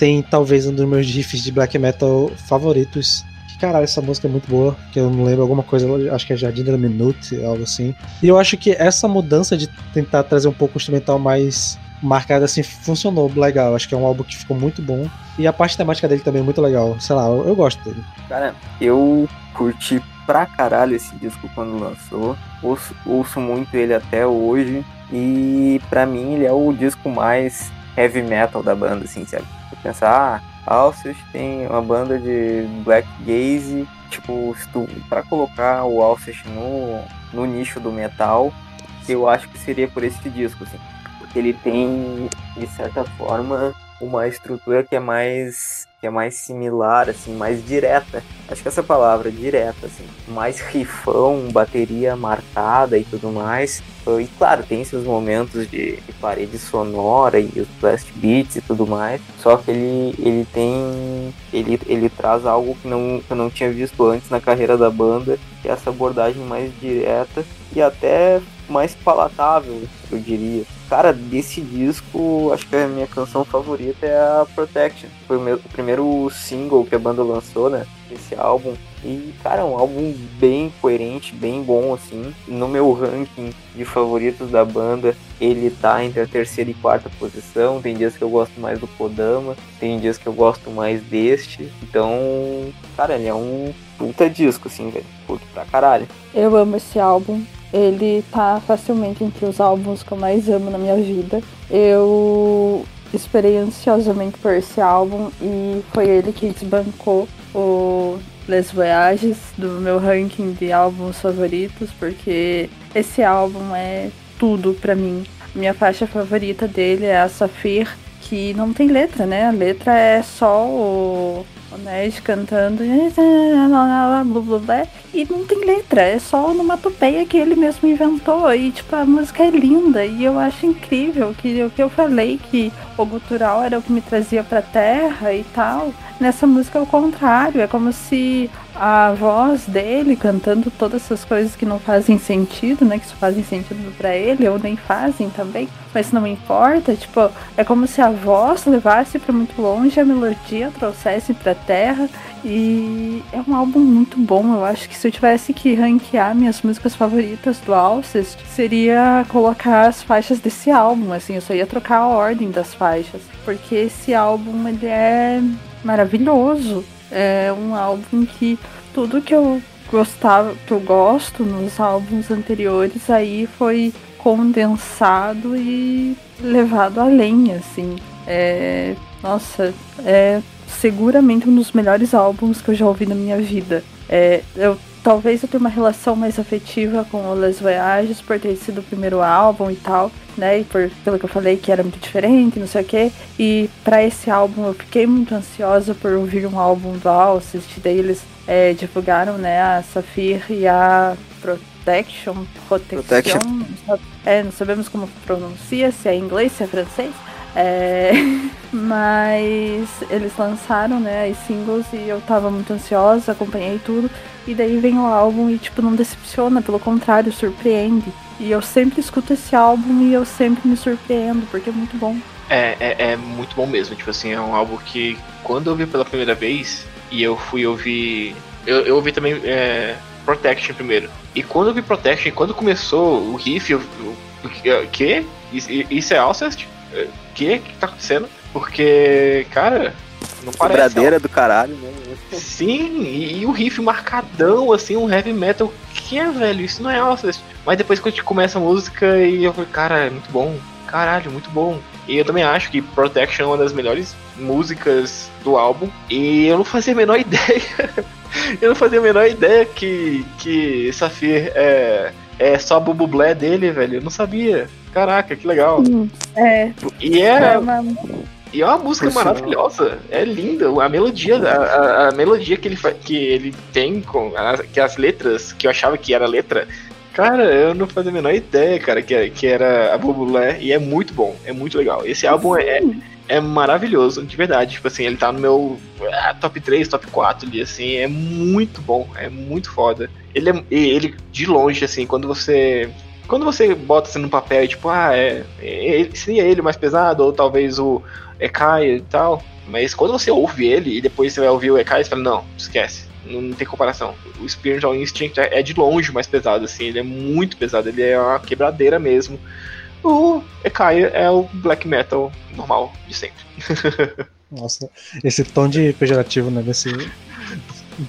tem talvez um dos meus riffs de black metal favoritos caralho, essa música é muito boa, que eu não lembro alguma coisa, acho que é Jardim da Minute, algo assim. E eu acho que essa mudança de tentar trazer um pouco o instrumental mais marcado assim funcionou legal. Acho que é um álbum que ficou muito bom. E a parte temática dele também é muito legal. Sei lá, eu, eu gosto dele. Cara, eu curti pra caralho esse disco quando lançou. Ouço, ouço muito ele até hoje. E pra mim ele é o disco mais heavy metal da banda, assim, sabe? Pensar, ah, Alcest tem uma banda de black gaze, tipo, para colocar o Alcest no, no nicho do metal, eu acho que seria por esse disco, assim. Porque ele tem, de certa forma, uma estrutura que é mais é mais similar, assim, mais direta. Acho que essa palavra, direta, assim, mais rifão, bateria marcada e tudo mais. E claro, tem seus momentos de, de parede sonora e os blast beats e tudo mais. Só que ele, ele tem. Ele, ele traz algo que, não, que eu não tinha visto antes na carreira da banda, que é essa abordagem mais direta e até mais palatável, eu diria. Cara, desse disco, acho que a minha canção favorita é a Protection. Foi o, meu, o primeiro single que a banda lançou, né? Esse álbum. E, cara, é um álbum bem coerente, bem bom, assim. No meu ranking de favoritos da banda, ele tá entre a terceira e quarta posição. Tem dias que eu gosto mais do Kodama, tem dias que eu gosto mais deste. Então, cara, ele é um puta disco, assim, velho. Puto pra caralho. Eu amo esse álbum ele tá facilmente entre os álbuns que eu mais amo na minha vida. Eu esperei ansiosamente por esse álbum e foi ele que desbancou o Les Voyages do meu ranking de álbuns favoritos, porque esse álbum é tudo para mim. Minha faixa favorita dele é a Safir, que não tem letra, né? A letra é só o o Ned cantando e não tem letra, é só onomatopeia que ele mesmo inventou e tipo a música é linda e eu acho incrível que o que eu falei que o gutural era o que me trazia pra terra e tal. Nessa música é o contrário, é como se a voz dele cantando todas essas coisas que não fazem sentido, né, que só fazem sentido para ele ou nem fazem também, mas não importa, tipo, é como se a voz levasse para muito longe, a melodia trouxesse para terra e é um álbum muito bom. Eu acho que se eu tivesse que ranquear minhas músicas favoritas do Alcest, seria colocar as faixas desse álbum, assim, eu só ia trocar a ordem das faixas, porque esse álbum ele é maravilhoso. É um álbum que tudo que eu gostava, que eu gosto nos álbuns anteriores aí foi condensado e levado além, assim. É, nossa, é seguramente um dos melhores álbuns que eu já ouvi na minha vida. É, eu talvez eu tenha uma relação mais afetiva com o Les Voyages por ter sido o primeiro álbum e tal, né? E por, pelo que eu falei que era muito diferente, não sei o quê. E para esse álbum eu fiquei muito ansiosa por ouvir um álbum do Alcest, daí eles é, divulgaram, né, a Saphir e a Protection, Protection, Protection. É, não sabemos como pronuncia, se é inglês, se é francês. É, mas eles lançaram, né, as singles e eu tava muito ansiosa, acompanhei tudo. E daí vem o álbum e, tipo, não decepciona, pelo contrário, surpreende. E eu sempre escuto esse álbum e eu sempre me surpreendo, porque é muito bom. É, é, é muito bom mesmo. Tipo assim, é um álbum que quando eu ouvi pela primeira vez, e eu fui ouvir. Eu, eu ouvi também é, Protection primeiro. E quando eu vi Protection, quando começou o riff, eu. O que? Isso, isso é Alcest? O que? que tá acontecendo? Porque, cara, não parece. Quebradeira do caralho, né? Sim, e, e o riff marcadão, assim, um heavy metal. Que é, velho? Isso não é Alcest. Mas depois que a gente começa a música e eu falei, cara, é muito bom. Caralho, muito bom. E eu também acho que Protection é uma das melhores músicas do álbum. E eu não fazia a menor ideia. eu não fazia a menor ideia que, que Safir é, é só bublé dele, velho. Eu não sabia. Caraca, que legal. É. E é. é uma... E é uma música Por maravilhosa. É linda. A melodia, a, a- a melodia que ele, que ele tem com a- que as letras, que eu achava que era letra. Cara, eu não fazia a menor ideia, cara, que, que era a Bubulé. E é muito bom, é muito legal. Esse álbum é, é maravilhoso, de verdade. Tipo assim, ele tá no meu ah, top 3, top 4 ali, assim. É muito bom, é muito foda. Ele é, ele, de longe, assim, quando você. Quando você bota assim no papel e tipo, ah, é. é seria ele mais pesado, ou talvez o Ekai e tal. Mas quando você ouve ele e depois você vai ouvir o Ekai, você fala, não, esquece. Não, não tem comparação. O Spiritual Instinct é, é de longe mais pesado, assim. Ele é muito pesado, ele é uma quebradeira mesmo. O Ekai é o black metal normal de sempre. Nossa, esse tom de pejorativo, né? Desse...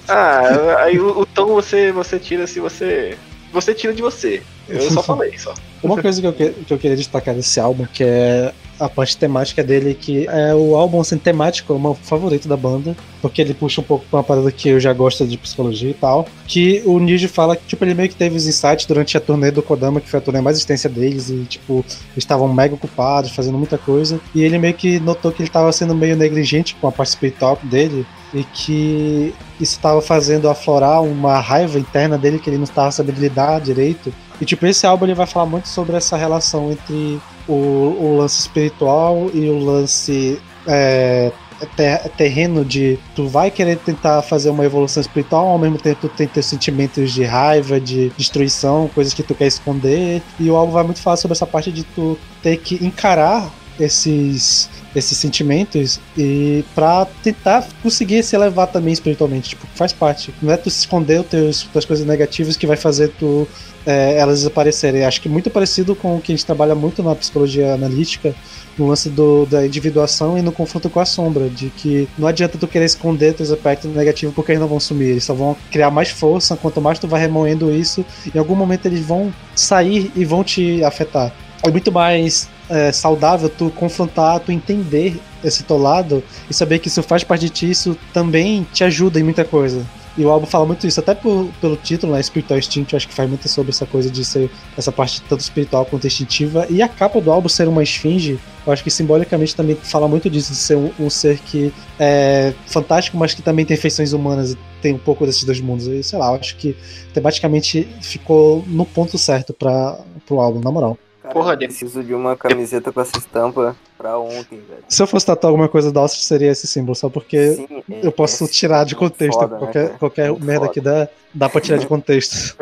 Ah, aí o, o tom você, você tira se você. Você tira de você. Eu só falei só. Uma coisa que eu, que, que eu queria destacar desse álbum, que é a parte temática dele, que é o álbum assim, temático, é o meu favorito da banda, porque ele puxa um pouco pra uma parada que eu já gosto de psicologia e tal. Que o Niji fala que tipo, ele meio que teve os insights durante a turnê do Kodama, que foi a turnê mais extensa deles, e tipo, estavam mega ocupados, fazendo muita coisa. E ele meio que notou que ele tava sendo meio negligente com a parte espiritual dele, e que isso estava fazendo aflorar uma raiva interna dele que ele não estava sabendo lidar direito. E tipo, esse álbum ele vai falar muito sobre essa relação entre o, o lance espiritual e o lance é, ter- terreno de tu vai querer tentar fazer uma evolução espiritual, ao mesmo tempo tu tem teus sentimentos de raiva, de destruição, coisas que tu quer esconder. E o álbum vai muito falar sobre essa parte de tu ter que encarar esses esses sentimentos e para tentar conseguir se elevar também espiritualmente, tipo, faz parte. Não é tu esconder os teus tuas coisas negativas que vai fazer tu é, elas desaparecerem. Acho que muito parecido com o que a gente trabalha muito na psicologia analítica, no lance do, da individuação e no confronto com a sombra, de que não adianta tu querer esconder teus aspectos negativos porque eles não vão sumir, eles só vão criar mais força, quanto mais tu vai remoendo isso, em algum momento eles vão sair e vão te afetar. É muito mais é, saudável tu confrontar, tu entender esse teu lado e saber que isso faz parte de ti, isso também te ajuda em muita coisa. E o álbum fala muito isso, até por- pelo título, né? Spiritual Instinct, eu acho que faz muito sobre essa coisa de ser essa parte tanto espiritual quanto instintiva. E a capa do álbum ser uma esfinge, eu acho que simbolicamente também fala muito disso, de ser um, um ser que é fantástico, mas que também tem feições humanas e tem um pouco desses dois mundos. E sei lá, eu acho que tematicamente ficou no ponto certo para pro álbum, na moral. Cara, Porra, eu de- preciso de uma camiseta com essa estampa pra ontem, velho. Se eu fosse tatuar alguma coisa da Alcest, seria esse símbolo, só porque Sim, é- eu posso é tirar de muito contexto. foda, né, qualquer cara? qualquer Muito merda foda. que dá, dá pra tirar de contexto.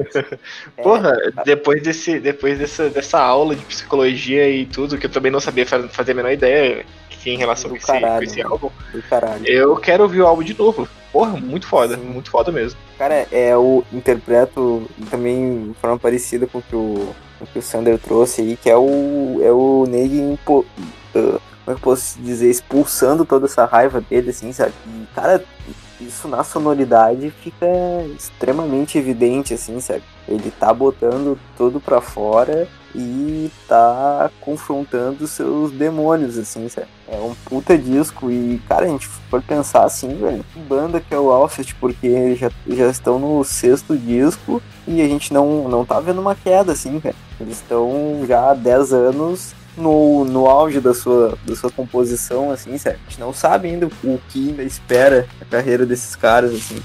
É, Porra, depois, desse, depois dessa, dessa aula de psicologia e tudo, que eu também não sabia fa- fazer a menor ideia que em relação Do com esse, com caralho, esse álbum, caralho. eu quero ouvir o álbum de novo. Porra, muito foda, Sim. muito foda mesmo. Cara, é o interpreto também de forma parecida com o que o, com o que o Sander trouxe aí, que é o é o Ney impo- ah, como é que eu posso dizer, expulsando toda essa raiva dele, assim, sabe? E, cara, isso na sonoridade fica extremamente evidente, assim, sabe? Ele tá botando tudo pra fora e tá confrontando seus demônios, assim, sabe? É um puta disco e, cara, a gente for pensar assim, velho, banda que é o Alcest, porque já, já estão no sexto disco e a gente não, não tá vendo uma queda, assim, cara. Eles estão já há 10 anos no, no auge da sua, da sua composição, assim, sabe? A gente não sabe ainda o que ainda espera a carreira desses caras, assim.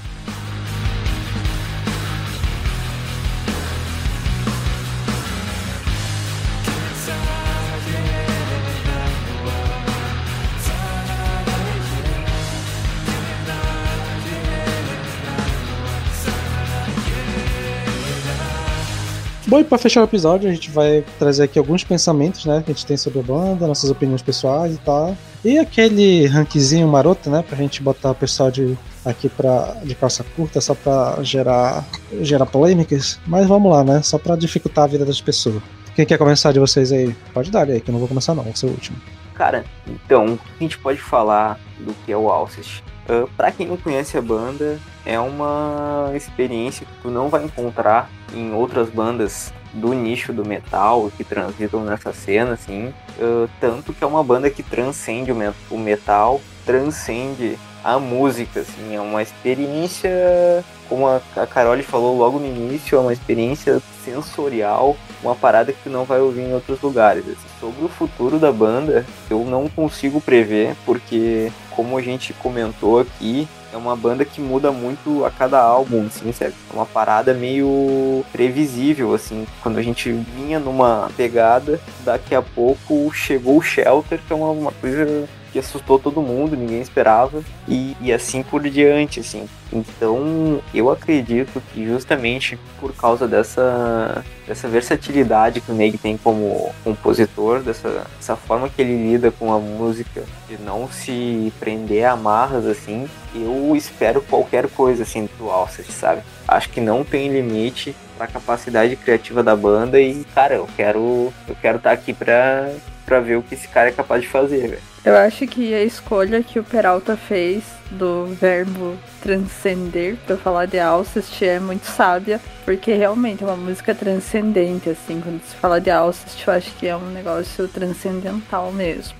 Bom, e pra fechar o episódio, a gente vai trazer aqui alguns pensamentos, né, que a gente tem sobre a banda, nossas opiniões pessoais e tal. E aquele rankzinho maroto, né, pra gente botar o pessoal de, aqui pra, de calça curta só pra gerar, gerar polêmicas. Mas vamos lá, né, só pra dificultar a vida das pessoas. Quem quer começar de vocês aí? Pode dar aí, que eu não vou começar não, vou ser o último. Cara, então, a gente pode falar do que é o Alcest? Uh, pra quem não conhece a banda, é uma experiência que tu não vai encontrar em outras bandas do nicho do metal que transitam nessa cena, assim. Uh, tanto que é uma banda que transcende o metal, transcende a música, assim. É uma experiência, como a, a Carole falou logo no início, é uma experiência sensorial, uma parada que não vai ouvir em outros lugares. Assim. Sobre o futuro da banda, eu não consigo prever, porque como a gente comentou aqui, é uma banda que muda muito a cada álbum, assim? É uma parada meio previsível, assim. Quando a gente vinha numa pegada, daqui a pouco chegou o Shelter, que é uma, uma coisa que assustou todo mundo, ninguém esperava, e, e assim por diante, assim. Então, eu acredito que justamente por causa dessa, dessa versatilidade que o Neg tem como compositor, dessa, dessa forma que ele lida com a música, de não se prender a amarras, assim, eu espero qualquer coisa, assim, do Alcest, sabe? Acho que não tem limite para a capacidade criativa da banda e, cara, eu quero eu quero estar tá aqui pra, pra ver o que esse cara é capaz de fazer, velho. Eu acho que a escolha que o Peralta fez do verbo transcender para falar de Alcest é muito sábia, porque realmente é uma música transcendente, assim, quando se fala de Alcest, eu acho que é um negócio transcendental mesmo.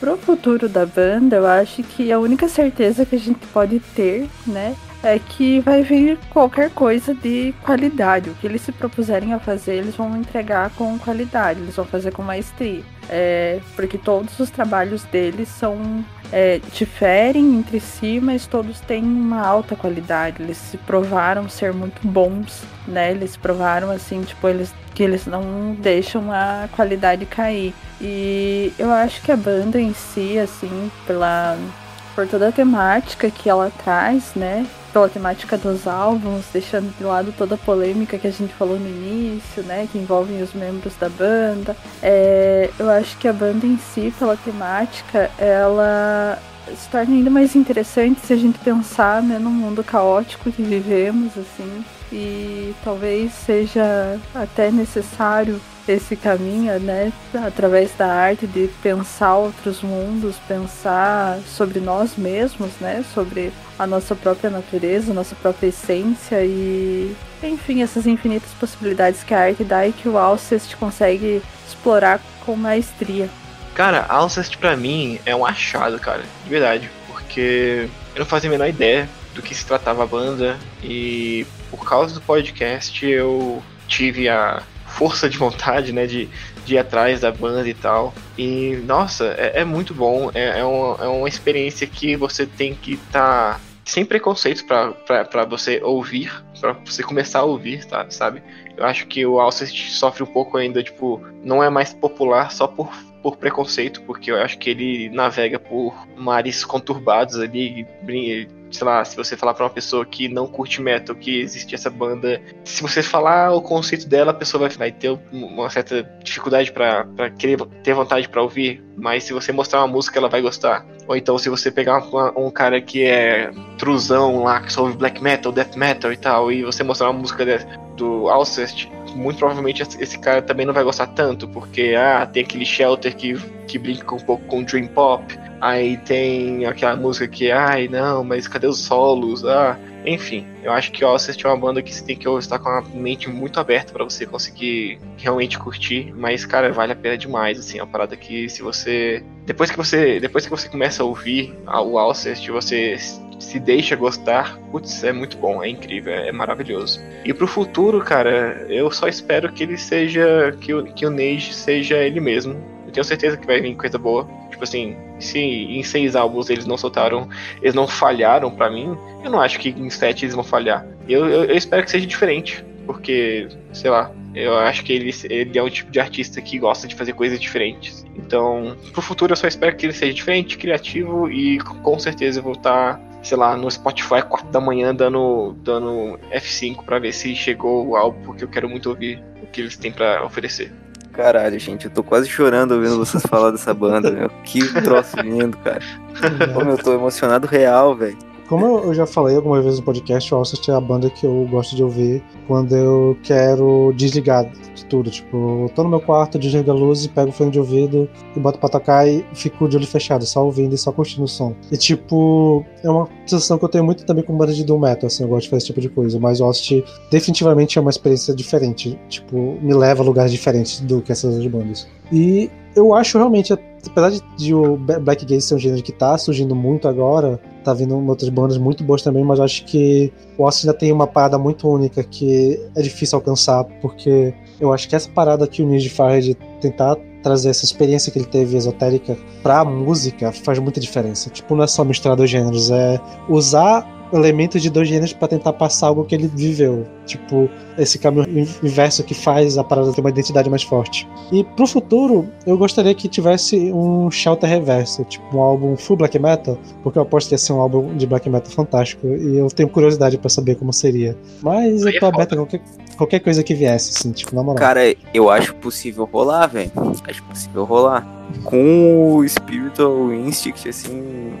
Pro futuro da banda, eu acho que a única certeza que a gente pode ter, né, é que vai vir qualquer coisa de qualidade. O que eles se propuserem a fazer, eles vão entregar com qualidade, eles vão fazer com maestria. É, porque todos os trabalhos deles são é, diferem entre si, mas todos têm uma alta qualidade. Eles se provaram ser muito bons, né? Eles provaram assim, tipo, eles que eles não deixam a qualidade cair. E eu acho que a banda em si, assim, pela por toda a temática que ela traz, né? Pela temática dos álbuns, deixando de lado toda a polêmica que a gente falou no início, né, que envolvem os membros da banda. É, eu acho que a banda em si, pela temática, ela se torna ainda mais interessante se a gente pensar né, no mundo caótico que vivemos, assim, e talvez seja até necessário esse caminho, né, através da arte de pensar outros mundos, pensar sobre nós mesmos, né, sobre a nossa própria natureza, nossa própria essência e, enfim, essas infinitas possibilidades que a arte dá e que o Alcest consegue explorar com maestria. Cara, Alcest para mim é um achado, cara, de verdade, porque eu não fazia a menor ideia do que se tratava a banda e por causa do podcast eu tive a força de vontade, né, de, de ir atrás da banda e tal. E, nossa, é, é muito bom. É, é, uma, é uma experiência que você tem que estar tá sem preconceitos para você ouvir, para você começar a ouvir, tá, sabe? Eu acho que o Alcest sofre um pouco ainda, tipo, não é mais popular só por por preconceito, porque eu acho que ele navega por mares conturbados ali, sei lá, se você falar para uma pessoa que não curte metal que existe essa banda, se você falar o conceito dela, a pessoa vai, ter uma certa dificuldade para querer ter vontade para ouvir, mas se você mostrar uma música, ela vai gostar. Ou então, se você pegar um cara que é truzão lá, que só ouve black metal, death metal e tal, e você mostrar uma música de, do Alcest, muito provavelmente esse cara também não vai gostar tanto, porque ah, tem aquele shelter que que brinca um pouco com Dream Pop. Aí tem aquela música que, ai, não, mas cadê os solos? Ah, enfim, eu acho que Ossest é uma banda que você tem que estar com a mente muito aberta para você conseguir realmente curtir, mas cara, vale a pena demais, assim, é uma parada que se você depois que você depois que você começa a ouvir o Alcest, você se deixa gostar, putz, é muito bom, é incrível, é maravilhoso. E pro futuro, cara, eu só espero que ele seja que o que o Neige seja ele mesmo. Eu tenho certeza que vai vir coisa boa. Tipo assim, se em seis álbuns eles não soltaram, eles não falharam para mim, eu não acho que em sete eles vão falhar. Eu, eu, eu, espero que seja diferente, porque, sei lá, eu acho que ele, ele é um tipo de artista que gosta de fazer coisas diferentes. Então, pro futuro eu só espero que ele seja diferente, criativo e com certeza eu vou estar, sei lá, no Spotify 4 da manhã dando, dando F5 para ver se chegou o álbum, porque eu quero muito ouvir o que eles têm para oferecer. Caralho, gente, eu tô quase chorando ouvindo vocês falar dessa banda, meu. Que troço lindo, cara. Meu, eu tô emocionado real, velho. Como eu já falei algumas vezes no podcast, o Alcest é a banda que eu gosto de ouvir quando eu quero desligar de tudo. Tipo, tô no meu quarto, desligo a luz, pego o fone de ouvido e boto pra tocar e fico de olho fechado, só ouvindo e só curtindo o som. E tipo, é uma sensação que eu tenho muito também com banda de doom metal, assim, eu gosto de fazer esse tipo de coisa. Mas o Alcest definitivamente é uma experiência diferente. Tipo, me leva a lugares diferentes do que essas outras bandas. E eu acho realmente, apesar de, de o Black Gaze ser um gênero que tá surgindo muito agora, tá vindo outras bandas muito boas também, mas acho que o Austin ainda tem uma parada muito única que é difícil alcançar, porque eu acho que essa parada que o Niji faz de tentar trazer essa experiência que ele teve esotérica pra música faz muita diferença. Tipo, não é só misturar dois gêneros, é usar elementos de dois gêneros para tentar passar algo que ele viveu. Tipo, esse caminho inverso que faz a parada ter uma identidade mais forte. E pro futuro, eu gostaria que tivesse um Shelter reverso, tipo um álbum full black metal, porque eu aposto que ia ser um álbum de black metal fantástico e eu tenho curiosidade para saber como seria. Mas eu tô é aberto a qualquer, qualquer coisa que viesse, assim, tipo, na moral. Cara, eu acho possível rolar, velho. Acho possível rolar. Com o Spiritual Instinct, assim,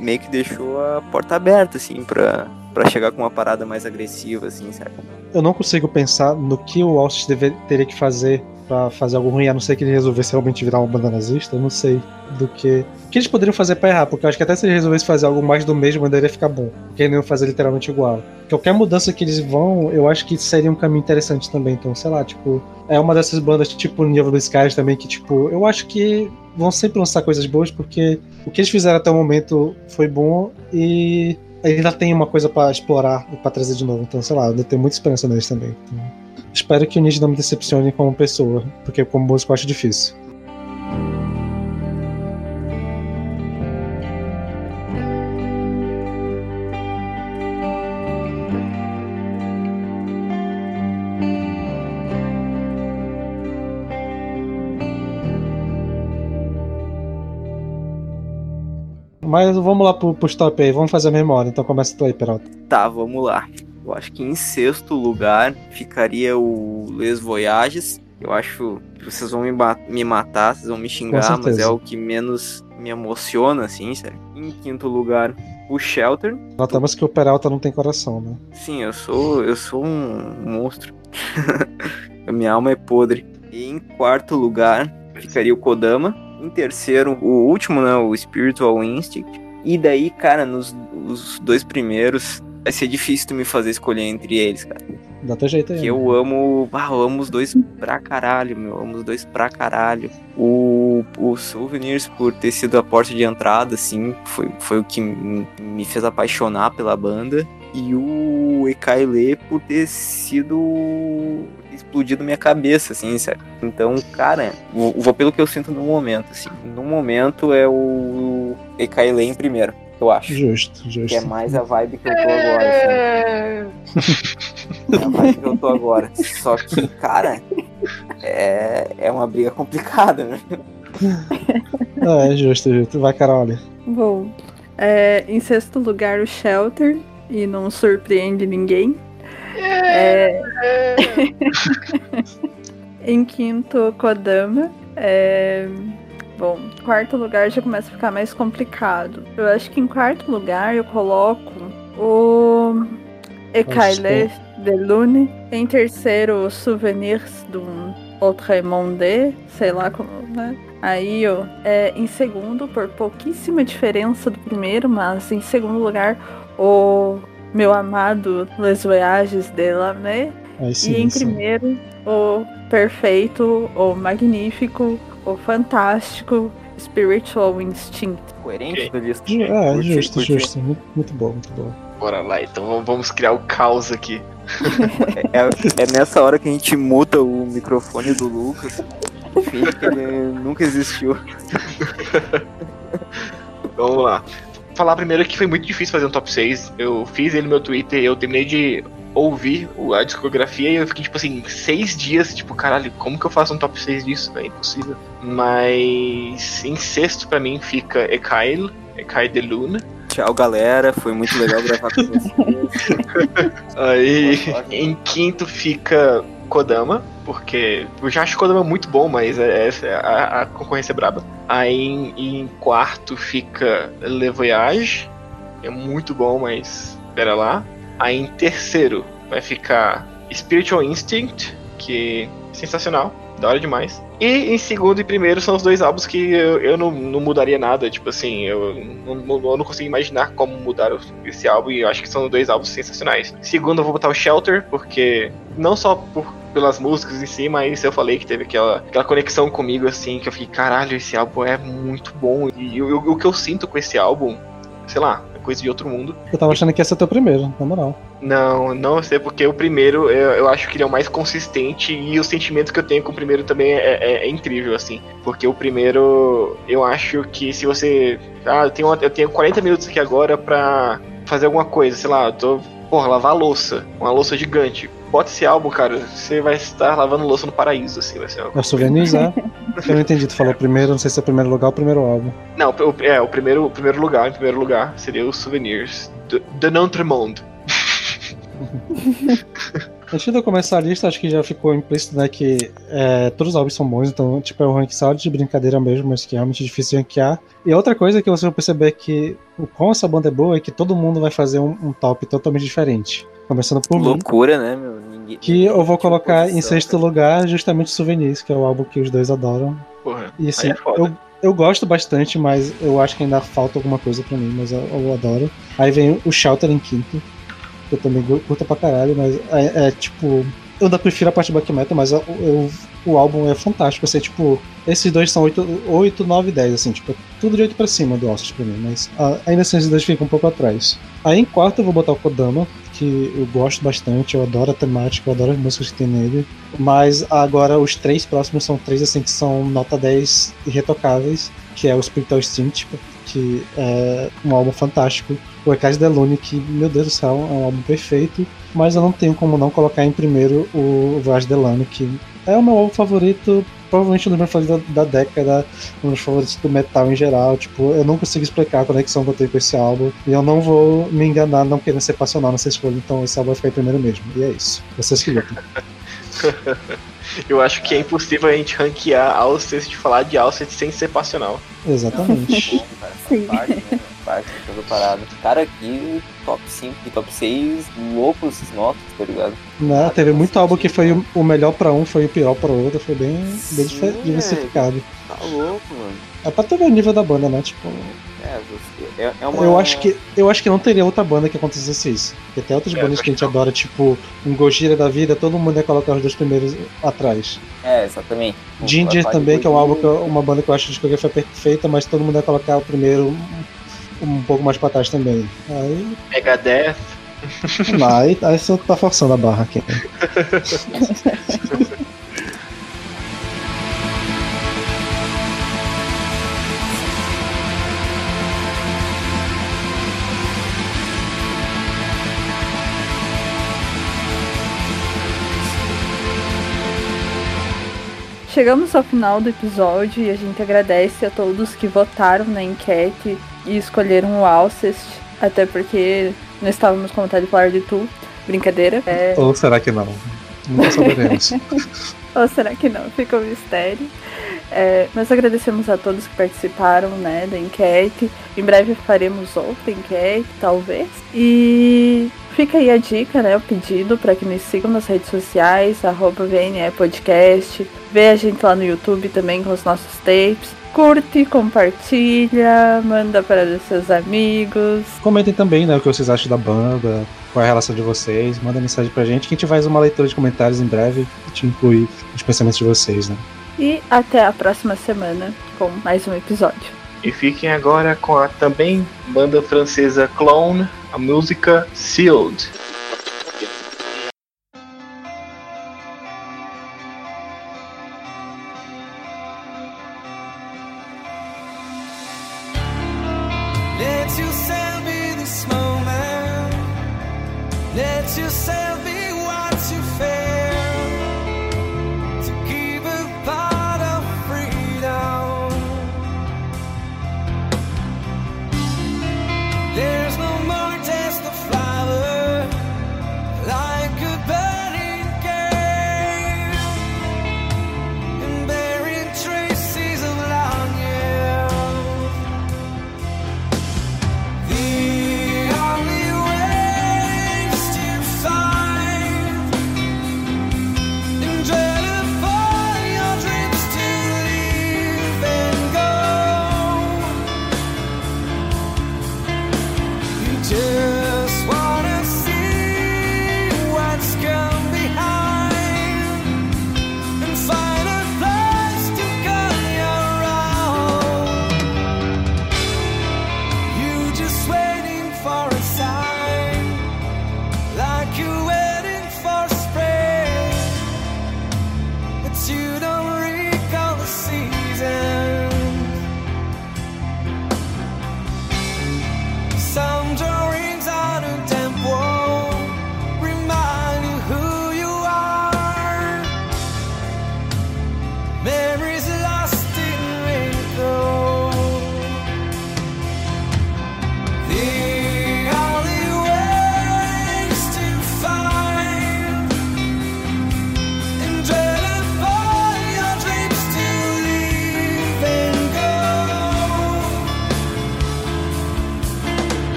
meio que deixou a porta aberta, assim, pra, pra chegar com uma parada mais agressiva, assim, sabe? Eu não consigo pensar no que o Austin teria que fazer para fazer algo ruim, a não ser que ele resolvesse realmente virar uma banda nazista, eu não sei do que. O que eles poderiam fazer pra errar, porque eu acho que até se eles resolvessem fazer algo mais do mesmo, ainda iria ficar bom. Porque eles não fazer literalmente igual. Qualquer mudança que eles vão, eu acho que seria um caminho interessante também. Então, sei lá, tipo, é uma dessas bandas, tipo, Nível dos Skies também, que, tipo, eu acho que vão sempre lançar coisas boas, porque o que eles fizeram até o momento foi bom e ainda tem uma coisa para explorar e pra trazer de novo. Então, sei lá, eu tenho muita esperança neles também. Então, espero que o Nid não me decepcione como pessoa, porque como músico eu acho difícil. Mas vamos lá pro, pro top aí, vamos fazer a memória. Então começa tu aí, Peralta. Tá, vamos lá. Eu acho que em sexto lugar ficaria o Les Voyages. Eu acho que vocês vão me, me matar, vocês vão me xingar, mas é o que menos me emociona, assim, sério. Em quinto lugar, o Shelter. Notamos que o Peralta não tem coração, né? Sim, eu sou, eu sou um monstro. Minha alma é podre. E em quarto lugar ficaria o Kodama. Em terceiro, o último, né? O Spiritual Instinct. E daí, cara, nos os dois primeiros, vai ser difícil tu me fazer escolher entre eles, cara. Dá teu jeito aí. Que eu amo. Ah, eu amo os dois pra caralho, meu. Eu amo os dois pra caralho. O, o Souvenirs, por ter sido a porta de entrada, assim, foi, foi o que me fez apaixonar pela banda. E o Ekaile por ter sido explodido minha cabeça, assim, sabe? Então, cara, vou, vou pelo que eu sinto no momento, assim. No momento é o Ekaile em primeiro, eu acho. Justo, justo. Que é mais a vibe que eu tô agora, assim. é a vibe que eu tô agora. Só que, cara, é, é uma briga complicada, né? é, justo, justo. Vai, Carol. Bom, é, em sexto lugar, o Shelter. E não surpreende ninguém. É... em quinto, Kodama. É... Bom, quarto lugar já começa a ficar mais complicado. Eu acho que em quarto lugar eu coloco o Ekaile de Lune. Em terceiro, Souvenirs do Autre Monde, sei lá como, né? Aí, ó, é, em segundo, por pouquíssima diferença do primeiro, mas em segundo lugar, o meu amado Les Voyages de la? Aí e em primeiro, o perfeito, o magnífico, o fantástico Spiritual Instinct. Coerente do lista. É, Curti, justo, curti. justo. Muito, muito bom, muito bom. Bora lá, então vamos- vamos criar o caos aqui. É, é nessa hora que a gente muta o microfone do Lucas. Finge que ele nunca existiu. Vamos lá. Falar primeiro que foi muito difícil fazer um top 6. Eu fiz ele no meu Twitter, eu terminei de ouvir a discografia e eu fiquei, tipo assim, seis dias, tipo, caralho, como que eu faço um top 6 disso? É impossível. Mas em sexto pra mim fica Ekail, Ekail de Luna. Tchau, galera. Foi muito legal gravar com vocês. Aí em quinto fica Kodama, porque eu já acho Kodama muito bom, mas é, é- a, a concorrência é braba. Aí em, em quarto fica Le Voyage, é muito bom, mas pera lá. Aí em terceiro vai ficar Spiritual Instinct, que é sensacional, da hora demais. E em segundo e primeiro são os dois álbuns que eu, eu não, não mudaria nada, tipo assim, eu não, eu não consigo imaginar como mudar esse álbum e eu acho que são dois álbuns sensacionais. Segundo eu vou botar o Shelter, porque não só por, pelas músicas em si, mas eu falei que teve aquela, aquela conexão comigo, assim, que eu fiquei, caralho, esse álbum é muito bom. E o, que eu sinto com esse álbum, sei lá, coisa de outro mundo. Eu tava achando que ia ser teu primeiro, na moral. Não, não sei, porque o primeiro eu, eu acho que ele é o mais consistente e o sentimento que eu tenho com o primeiro também é, é- é incrível, assim. Porque o primeiro, eu acho que se você. Ah, eu tenho, uma- eu tenho 40 minutos aqui agora pra fazer alguma coisa, sei lá, eu tô. Porra, lavar a louça, uma louça gigante. Bota esse álbum, cara, você vai estar lavando louça no paraíso, assim, vai ser uma É o Souvenirs, é? Eu não entendi, tu falou primeiro, não sei se é o primeiro lugar ou o primeiro álbum. Não, o, é, o primeiro, o primeiro lugar, em primeiro lugar, seria os Souvenirs de, de Notre-Monde. Antes de eu começar a lista, acho que já ficou implícito, né, que é, todos os álbuns são bons, então, tipo, é um ranking só de brincadeira mesmo, mas que é realmente difícil de ranquear. E outra coisa que você vai perceber que o quão essa banda é boa é que todo mundo vai fazer um, um top totalmente diferente. Começando por mim, Loucura, né, meu? Ninguém, que eu vou colocar em posição, sexto cara. lugar justamente Souvenirs, que é o álbum que os dois adoram. Porra, E assim, aí é foda. eu, eu gosto bastante, mas eu acho que ainda falta alguma coisa pra mim, mas eu, eu adoro. Aí vem o Shelter em quinto, que eu também curto pra caralho, mas é, é, tipo. Eu ainda prefiro a parte black metal, mas eu, eu- o álbum é fantástico. Assim, tipo, esses dois são 8, 8 9 10, assim, tipo, tudo de 8 pra cima do Ossos pra mim, mas ah, ainda assim esses dois ficam um pouco atrás. Aí em quarto eu vou botar o Kodama, que eu gosto bastante, eu adoro a temática, eu adoro as músicas que tem nele. Mas agora os três próximos são três assim que são nota 10 irretocáveis, que é o Spiritual Instinct, que é um álbum fantástico. O Ecade Delune, que, meu Deus do céu, é um álbum perfeito. Mas eu não tenho como não colocar em primeiro o Voyage Delano, que é o meu álbum favorito, provavelmente um dos meus favoritos da, da década, um dos favoritos do metal em geral. Tipo, eu não consigo explicar a conexão que eu tenho com esse álbum. E eu não vou me enganar não querendo ser passional nessa escolha, então esse álbum vai ficar em primeiro mesmo. E é isso. Vocês que lutam. Eu acho que é impossível a gente ranquear Alcest de falar de Alcest sem ser passional. Exatamente. Sim. parte, né? Toda parada. Cara, aqui, top 5 e top 6, loucos esses notas, tá ligado? Né? Teve muito álbum que foi o- melhor pra um, foi o pior pra outro, foi bem, bem diversificado. Tá louco, mano. É pra ter ver o nível da banda, né? Tipo, É, você- é, é uma... eu acho que eu acho que não teria outra banda que acontecesse isso. Porque tem outras É, bandas que a gente não. adora, tipo, um Gojira da vida, todo mundo ia colocar os dois primeiros atrás. É, exatamente. Ginger também, que é um álbum que eu- uma banda que eu acho que a discografia perfeita, mas todo mundo ia colocar o primeiro um, um pouco mais pra trás também. Aí, Megadeth. aí, aí você tá forçando a barra aqui. Chegamos ao final do episódio e a gente agradece a todos que votaram na enquete e escolheram o Alcest, até porque não estávamos com vontade de falar de tu. Brincadeira. É... Ou será que não? Nunca saberemos. Ou será que não? Fica um mistério. É, nós agradecemos a todos que participaram né, da enquete. Em breve faremos outra enquete, talvez. E fica aí a dica, né, o pedido para que nos sigam nas redes sociais, arroba VNE Podcast, Vê a gente lá no YouTube também com os nossos tapes. Curte, compartilha, manda para os seus amigos. Comentem também, né, o que vocês acham da banda, qual é a relação de vocês. Manda mensagem pra gente que a gente faz uma leitura de comentários em breve e te inclui os pensamentos de vocês, né? E até a próxima semana com mais um episódio. E fiquem agora com a também banda francesa Clone, a música Sealed.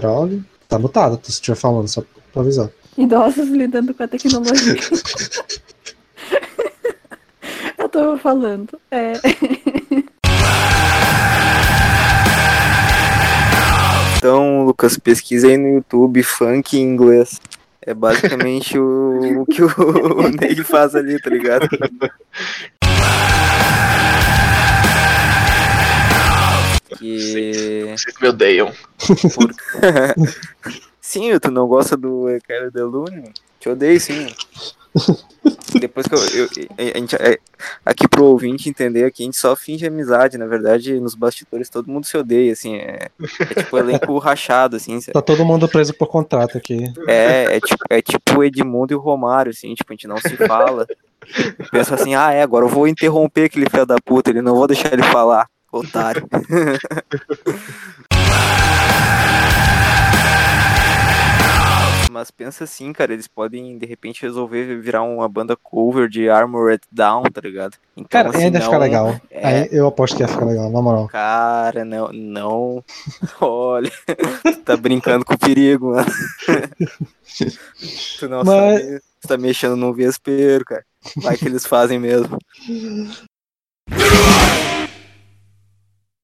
Carol, tá mutado, tu estiver falando, só pra avisar. Idosos lidando com a tecnologia. eu tô falando. É. Então, Lucas, pesquisa aí no YouTube funk em inglês. É basicamente o, o que o, o Ney faz ali, tá ligado? Que. Vocês me odeiam. Por... sim, tu não gosta do Cara Delune? Te odeio, sim. Depois que eu. eu- a gente, é, aqui pro ouvinte entender, aqui a gente só finge amizade. Na verdade, nos bastidores todo mundo se odeia, assim. É, é tipo elenco rachado, assim. Tá todo mundo preso por contrato aqui. É, é tipo, é tipo o Edmundo e o Romário, assim, tipo, a gente não se fala. Pensa assim, ah, é, agora eu vou interromper aquele filho da puta, ele não vou deixar ele falar, otário. Mas pensa assim, cara, eles podem de repente resolver virar uma banda cover de Armored Down, tá ligado? Então, Cara, assim, ainda fica não- legal. é. Aí eu aposto que ia ficar legal, na moral. Cara, não, não. Olha, tu tá brincando com o perigo, mano. tu não Mas- sabe. Tu tá mexendo num vespeiro, cara. Vai que eles fazem mesmo.